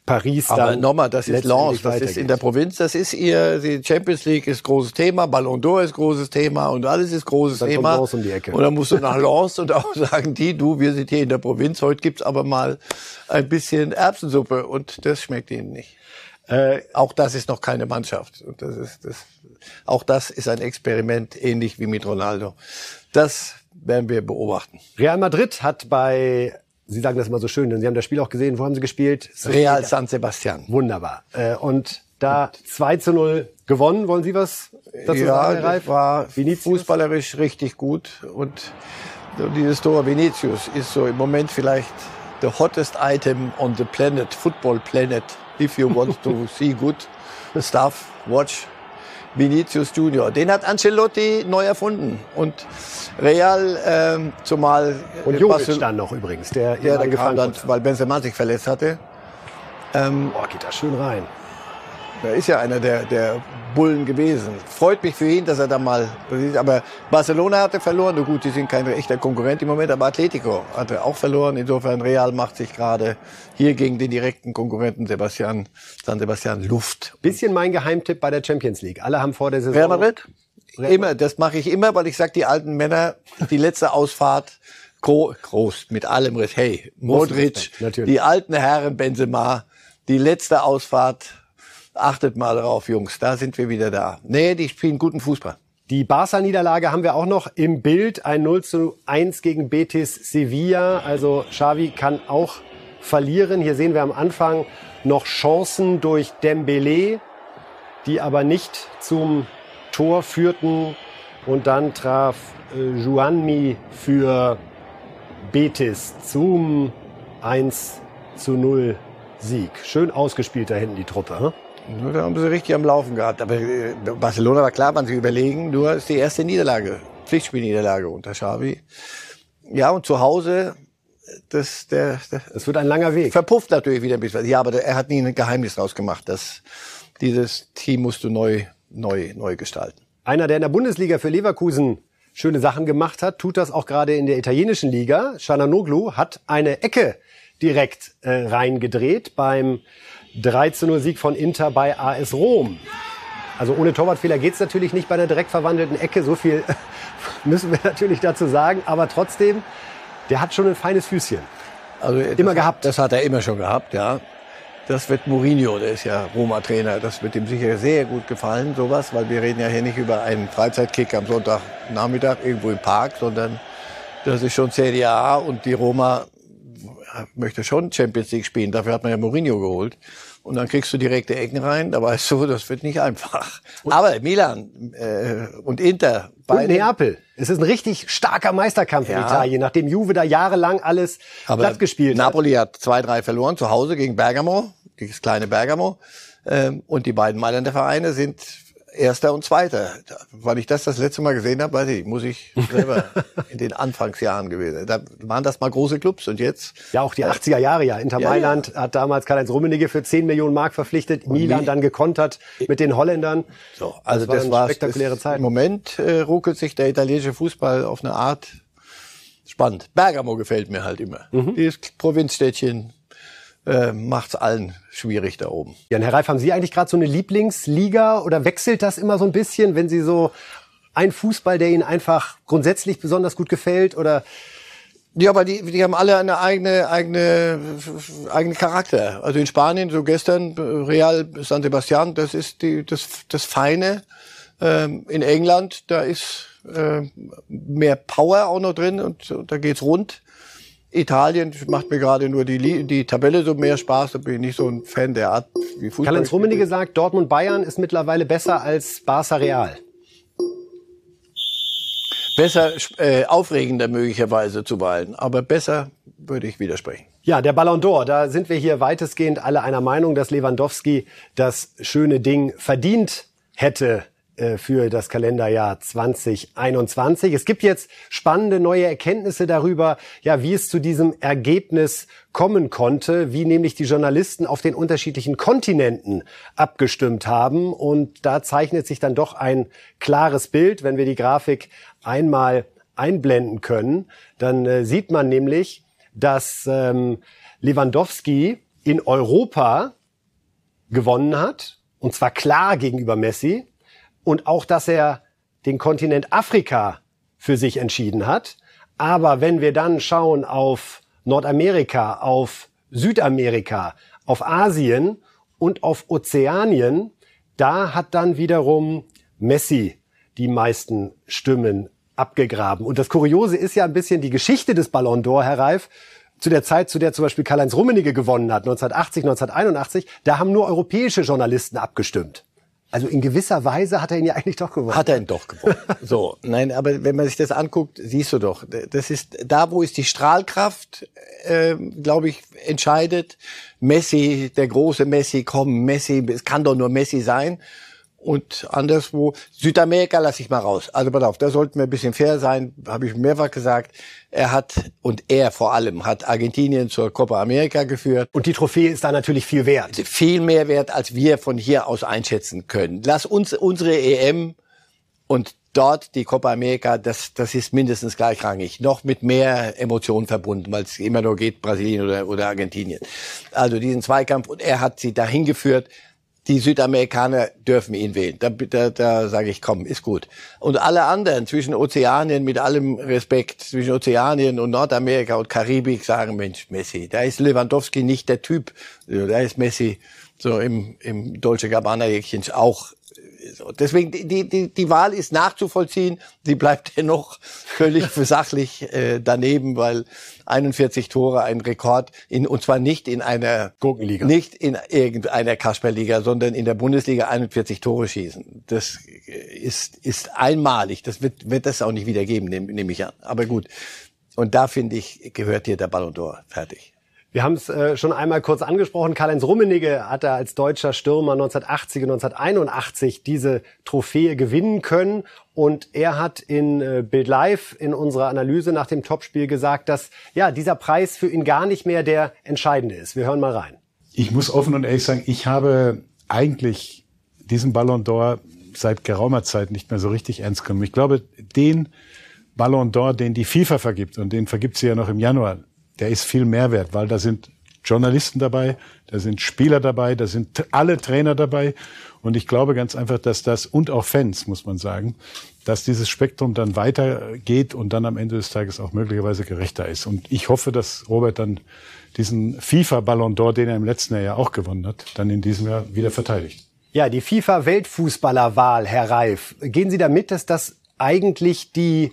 Paris Aber nochmal, das ist Lens, das ist in der Provinz, das ist ihr, die Champions League ist großes Thema, Ballon d'Or ist großes Thema und alles ist großes dann Thema. Um die Ecke. Und dann musst du nach Lens und auch sagen, die, du, wir sind hier in der Provinz, heute gibt's aber mal ein bisschen Erbsensuppe und das schmeckt ihnen nicht. Äh, auch das ist noch keine Mannschaft. Und das ist, das, auch das ist ein Experiment, ähnlich wie mit Ronaldo. Das werden wir beobachten. Real Madrid hat bei Sie sagen das immer so schön, denn Sie haben das Spiel auch gesehen. Wo haben Sie gespielt? Real San Sebastian. Wunderbar. Äh, und da 2 zu 0 gewonnen. Wollen Sie was dazu ja, sagen, Herr Reif? war Vinicius? fußballerisch richtig gut. Und dieses Tor Vinicius ist so im Moment vielleicht the hottest item on the planet, football planet. If you want to see good stuff, watch Vinicius Junior. Den hat Ancelotti neu erfunden. Und Real, ähm, zumal... Und äh, Jovic dann noch übrigens, der, der, der kam dann, weil Benzema sich verletzt hatte. Ähm, Boah, geht da schön rein. Er ist ja einer der, der Bullen gewesen. Freut mich für ihn, dass er da mal. Aber Barcelona hatte verloren. Na gut, die sind kein echter Konkurrent im Moment, aber Atletico hatte auch verloren. Insofern Real macht sich gerade hier gegen den direkten Konkurrenten Sebastian, San Sebastian Luft. Bisschen mein Geheimtipp bei der Champions League. Alle haben vor der Saison. Real Madrid? Immer, das mache ich immer, weil ich sag, die alten Männer, die letzte Ausfahrt, groß, mit allem Respekt. Hey, Modric, die alten Herren Benzema, die letzte Ausfahrt Achtet mal drauf, Jungs, da sind wir wieder da. Nee, die spielen guten Fußball. Die Barca-Niederlage haben wir auch noch im Bild. Ein 0 zu 1 gegen Betis Sevilla. Also Xavi kann auch verlieren. Hier sehen wir am Anfang noch Chancen durch Dembele, die aber nicht zum Tor führten. Und dann traf äh, Juanmi für Betis zum 1 zu 0 Sieg. Schön ausgespielt da hinten die Truppe. Hm? Da haben sie richtig am Laufen gehabt. Aber äh, Barcelona war klar, man sich überlegen, nur ist die erste Niederlage, Pflichtspielniederlage unter Xavi. Ja, und zu Hause, das, der, der es wird ein langer Weg. Verpufft natürlich wieder ein bisschen. Ja, aber er hat nie ein Geheimnis draus gemacht. dass dieses Team musst du neu, neu, neu gestalten. Einer, der in der Bundesliga für Leverkusen schöne Sachen gemacht hat, tut das auch gerade in der italienischen Liga. Shananoglu hat eine Ecke direkt äh, reingedreht beim 3 zu 0 Sieg von Inter bei AS Rom. Also ohne Torwartfehler geht's natürlich nicht bei der direkt verwandelten Ecke. So viel müssen wir natürlich dazu sagen. Aber trotzdem, der hat schon ein feines Füßchen. Also immer gehabt. Das hat er immer schon gehabt, ja. Das wird Mourinho, der ist ja Roma-Trainer. Das wird ihm sicher sehr gut gefallen, sowas, weil wir reden ja hier nicht über einen Freizeitkick am Sonntagnachmittag irgendwo im Park, sondern das ist schon Serie A und die Roma möchte schon Champions League spielen. Dafür hat man ja Mourinho geholt. Und dann kriegst du direkte Ecken rein. Da weißt du, das wird nicht einfach. Aber Milan äh, und Inter. Beide. Und Neapel. Es ist ein richtig starker Meisterkampf ja. in Italien, nachdem Juve da jahrelang alles Aber platt gespielt Napoli hat. Napoli hat zwei, drei verloren zu Hause gegen Bergamo, das kleine Bergamo. Ähm, und die beiden Mailänder Vereine sind Erster und Zweiter. Wann ich das das letzte Mal gesehen habe, weiß ich, muss ich selber in den Anfangsjahren gewesen. Da waren das mal große Clubs und jetzt. Ja, auch die 80er Jahre, ja. Inter ja, Mailand ja. hat damals Karl-Heinz Rummenigge für 10 Millionen Mark verpflichtet, und Milan dann gekontert mit den Holländern. So, also das, das war eine spektakuläre Zeit. Im Moment äh, ruckelt sich der italienische Fußball auf eine Art spannend. Bergamo gefällt mir halt immer. Mhm. Dieses Provinzstädtchen, äh, macht es allen schwierig da oben. Jan, Herr Reif, haben Sie eigentlich gerade so eine Lieblingsliga oder wechselt das immer so ein bisschen, wenn Sie so ein Fußball, der Ihnen einfach grundsätzlich besonders gut gefällt oder ja, aber die, die haben alle eine eigene, eigene, eigene Charakter. Also in Spanien, so gestern, Real San Sebastian, das ist die, das, das Feine. Ähm, in England, da ist äh, mehr Power auch noch drin und, und da geht's rund. Italien macht mir gerade nur die, die Tabelle so mehr Spaß. Da bin ich nicht so ein Fan der Art wie Fußball. Karl-Heinz Rummenigge gesagt, Dortmund Bayern ist mittlerweile besser als Barca Real. Besser, äh, aufregender möglicherweise zuweilen, aber besser würde ich widersprechen. Ja, der Ballon d'Or, da sind wir hier weitestgehend alle einer Meinung, dass Lewandowski das schöne Ding verdient hätte für das Kalenderjahr 2021. Es gibt jetzt spannende neue Erkenntnisse darüber, ja, wie es zu diesem Ergebnis kommen konnte, wie nämlich die Journalisten auf den unterschiedlichen Kontinenten abgestimmt haben. Und da zeichnet sich dann doch ein klares Bild, wenn wir die Grafik einmal einblenden können. Dann äh, sieht man nämlich, dass ähm, Lewandowski in Europa gewonnen hat, und zwar klar gegenüber Messi, und auch, dass er den Kontinent Afrika für sich entschieden hat. Aber wenn wir dann schauen auf Nordamerika, auf Südamerika, auf Asien und auf Ozeanien, da hat dann wiederum Messi die meisten Stimmen abgegraben. Und das Kuriose ist ja ein bisschen die Geschichte des Ballon d'Or, Herr Reif. Zu der Zeit, zu der zum Beispiel Karl-Heinz Rummenigge gewonnen hat, 1980, 1981, da haben nur europäische Journalisten abgestimmt. Also in gewisser Weise hat er ihn ja eigentlich doch gewonnen. Hat er ihn doch gewonnen. so, nein, aber wenn man sich das anguckt, siehst du doch, das ist da, wo ist die Strahlkraft, äh, glaube ich, entscheidet. Messi, der große Messi, komm, Messi, es kann doch nur Messi sein und anderswo. Südamerika lasse ich mal raus. Also pass auf, da sollten wir ein bisschen fair sein, habe ich mehrfach gesagt. Er hat, und er vor allem, hat Argentinien zur Copa America geführt. Und die Trophäe ist da natürlich viel wert. Viel mehr wert, als wir von hier aus einschätzen können. Lass uns unsere EM und dort die Copa America, das, das ist mindestens gleichrangig. Noch mit mehr Emotionen verbunden, weil es immer nur geht, Brasilien oder, oder Argentinien. Also diesen Zweikampf, und er hat sie dahin geführt die Südamerikaner dürfen ihn wählen. Da, da, da sage ich, komm, ist gut. Und alle anderen zwischen Ozeanien, mit allem Respekt, zwischen Ozeanien und Nordamerika und Karibik sagen, Mensch, Messi, da ist Lewandowski nicht der Typ. Da ist Messi so im, im Dolce Gabbana-Jäckchen auch. Deswegen, die, die, die Wahl ist nachzuvollziehen. Sie bleibt dennoch völlig sachlich äh, daneben, weil 41 Tore ein Rekord in, und zwar nicht in einer Gurkenliga. Nicht in irgendeiner Kasperliga, sondern in der Bundesliga 41 Tore schießen. Das ist, ist einmalig. Das wird, wird das auch nicht wieder geben, nehme nehm ich an. Aber gut. Und da finde ich, gehört hier der Ballon d'Or. Fertig. Wir haben es äh, schon einmal kurz angesprochen. Karl-Heinz Rummenigge hat er als deutscher Stürmer 1980 und 1981 diese Trophäe gewinnen können. Und er hat in äh, Bild Live in unserer Analyse nach dem Topspiel gesagt, dass ja dieser Preis für ihn gar nicht mehr der entscheidende ist. Wir hören mal rein. Ich muss offen und ehrlich sagen, ich habe eigentlich diesen Ballon d'Or seit geraumer Zeit nicht mehr so richtig ernst genommen. Ich glaube, den Ballon d'Or, den die FIFA vergibt, und den vergibt sie ja noch im Januar, der ist viel mehr wert, weil da sind Journalisten dabei, da sind Spieler dabei, da sind alle Trainer dabei. Und ich glaube ganz einfach, dass das, und auch Fans, muss man sagen, dass dieses Spektrum dann weitergeht und dann am Ende des Tages auch möglicherweise gerechter ist. Und ich hoffe, dass Robert dann diesen FIFA-Ballon d'Or, den er im letzten Jahr ja auch gewonnen hat, dann in diesem Jahr wieder verteidigt. Ja, die FIFA-Weltfußballerwahl, Herr Reif. Gehen Sie damit, dass das eigentlich die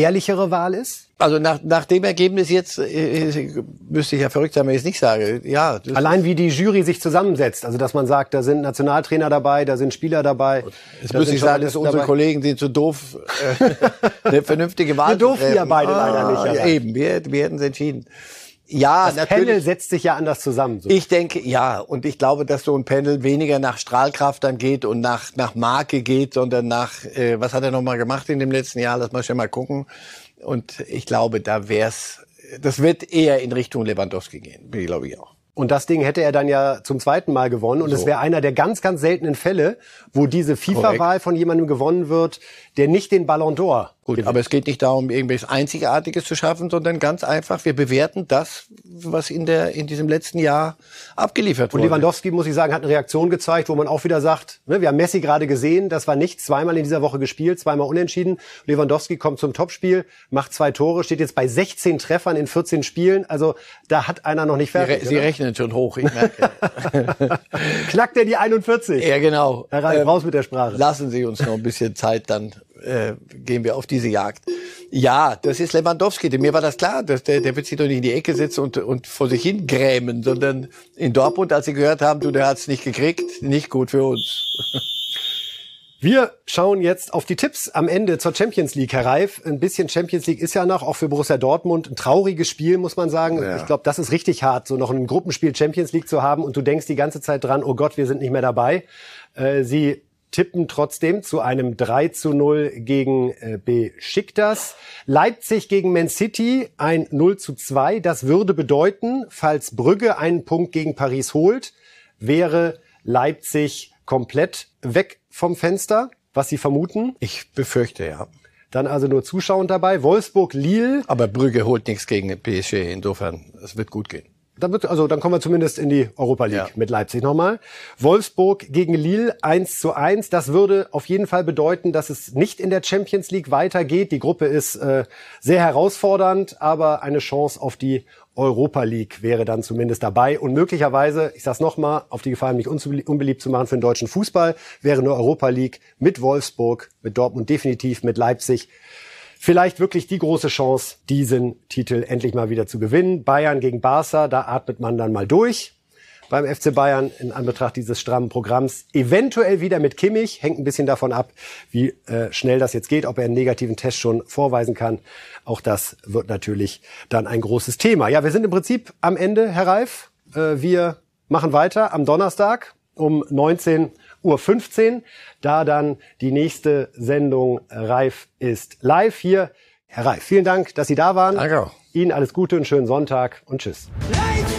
ehrlichere Wahl ist? Also nach, nach dem Ergebnis jetzt äh, äh, müsste ich ja verrückt sein, wenn ich es nicht sage. Ja. Allein wie die Jury sich zusammensetzt, also dass man sagt, da sind Nationaltrainer dabei, da sind Spieler dabei. Jetzt müsste ich sagen, dass unsere dabei. Kollegen sind zu doof, äh, eine vernünftige Wahl. Wir durften ja beide ah, leider nicht. Ja, eben, wir, wir hätten es entschieden. Ja, das natürlich. Panel setzt sich ja anders zusammen. So. Ich denke, ja. Und ich glaube, dass so ein Panel weniger nach Strahlkraft dann geht und nach, nach Marke geht, sondern nach, äh, was hat er nochmal gemacht in dem letzten Jahr? Lass mal schon mal gucken. Und ich glaube, da wär's, das wird eher in Richtung Lewandowski gehen, glaube ich auch. Und das Ding hätte er dann ja zum zweiten Mal gewonnen. Und es wäre einer der ganz, ganz seltenen Fälle, wo diese FIFA-Wahl von jemandem gewonnen wird, der nicht den Ballon d'Or Gut, aber es geht nicht darum, irgendwas Einzigartiges zu schaffen, sondern ganz einfach, wir bewerten das, was in der in diesem letzten Jahr abgeliefert wurde. Und Lewandowski, muss ich sagen, hat eine Reaktion gezeigt, wo man auch wieder sagt, ne, wir haben Messi gerade gesehen, das war nichts, zweimal in dieser Woche gespielt, zweimal unentschieden. Lewandowski kommt zum Topspiel, macht zwei Tore, steht jetzt bei 16 Treffern in 14 Spielen. Also da hat einer noch nicht fertig. Sie, Sie rechnen schon hoch, ich merke. Knackt er die 41? Ja, genau. Herr Reif, ähm, raus mit der Sprache. Lassen Sie uns noch ein bisschen Zeit, dann äh, gehen wir auf diese Jagd. Ja, das ist Lewandowski. Mir war das klar. Dass der, der wird sich doch nicht in die Ecke sitzen und, und vor sich hin grämen, sondern in Dortmund, als sie gehört haben, du, der hat's nicht gekriegt, nicht gut für uns. Wir schauen jetzt auf die Tipps am Ende zur Champions League, Herr Reif. Ein bisschen Champions League ist ja noch, auch für Borussia Dortmund, ein trauriges Spiel, muss man sagen. Ja. Ich glaube, das ist richtig hart, so noch ein Gruppenspiel Champions League zu haben und du denkst die ganze Zeit dran, oh Gott, wir sind nicht mehr dabei. Äh, sie tippen trotzdem zu einem 3 zu 0 gegen äh, Besiktas. Leipzig gegen Man City ein 0 zu 2. Das würde bedeuten, falls Brügge einen Punkt gegen Paris holt, wäre Leipzig komplett weg vom Fenster, was Sie vermuten? Ich befürchte, ja. Dann also nur zuschauend dabei. Wolfsburg, Lille. Aber Brügge holt nichts gegen PSG. Insofern, es wird gut gehen. Dann wird, also dann kommen wir zumindest in die Europa League ja. mit Leipzig nochmal. Wolfsburg gegen Lille 1 zu 1. Das würde auf jeden Fall bedeuten, dass es nicht in der Champions League weitergeht. Die Gruppe ist äh, sehr herausfordernd, aber eine Chance auf die Europa League wäre dann zumindest dabei. Und möglicherweise, ich sage nochmal, auf die Gefahr, mich unbeliebt zu machen für den deutschen Fußball, wäre eine Europa League mit Wolfsburg, mit Dortmund definitiv, mit Leipzig vielleicht wirklich die große Chance, diesen Titel endlich mal wieder zu gewinnen. Bayern gegen Barca, da atmet man dann mal durch beim FC Bayern in Anbetracht dieses strammen Programms. Eventuell wieder mit Kimmich, hängt ein bisschen davon ab, wie äh, schnell das jetzt geht, ob er einen negativen Test schon vorweisen kann. Auch das wird natürlich dann ein großes Thema. Ja, wir sind im Prinzip am Ende, Herr Reif. Äh, wir machen weiter am Donnerstag um 19 Uhr, da dann die nächste Sendung Reif ist live hier. Herr Reif, vielen Dank, dass Sie da waren. Danke auch. Ihnen alles Gute und schönen Sonntag und tschüss. Leid!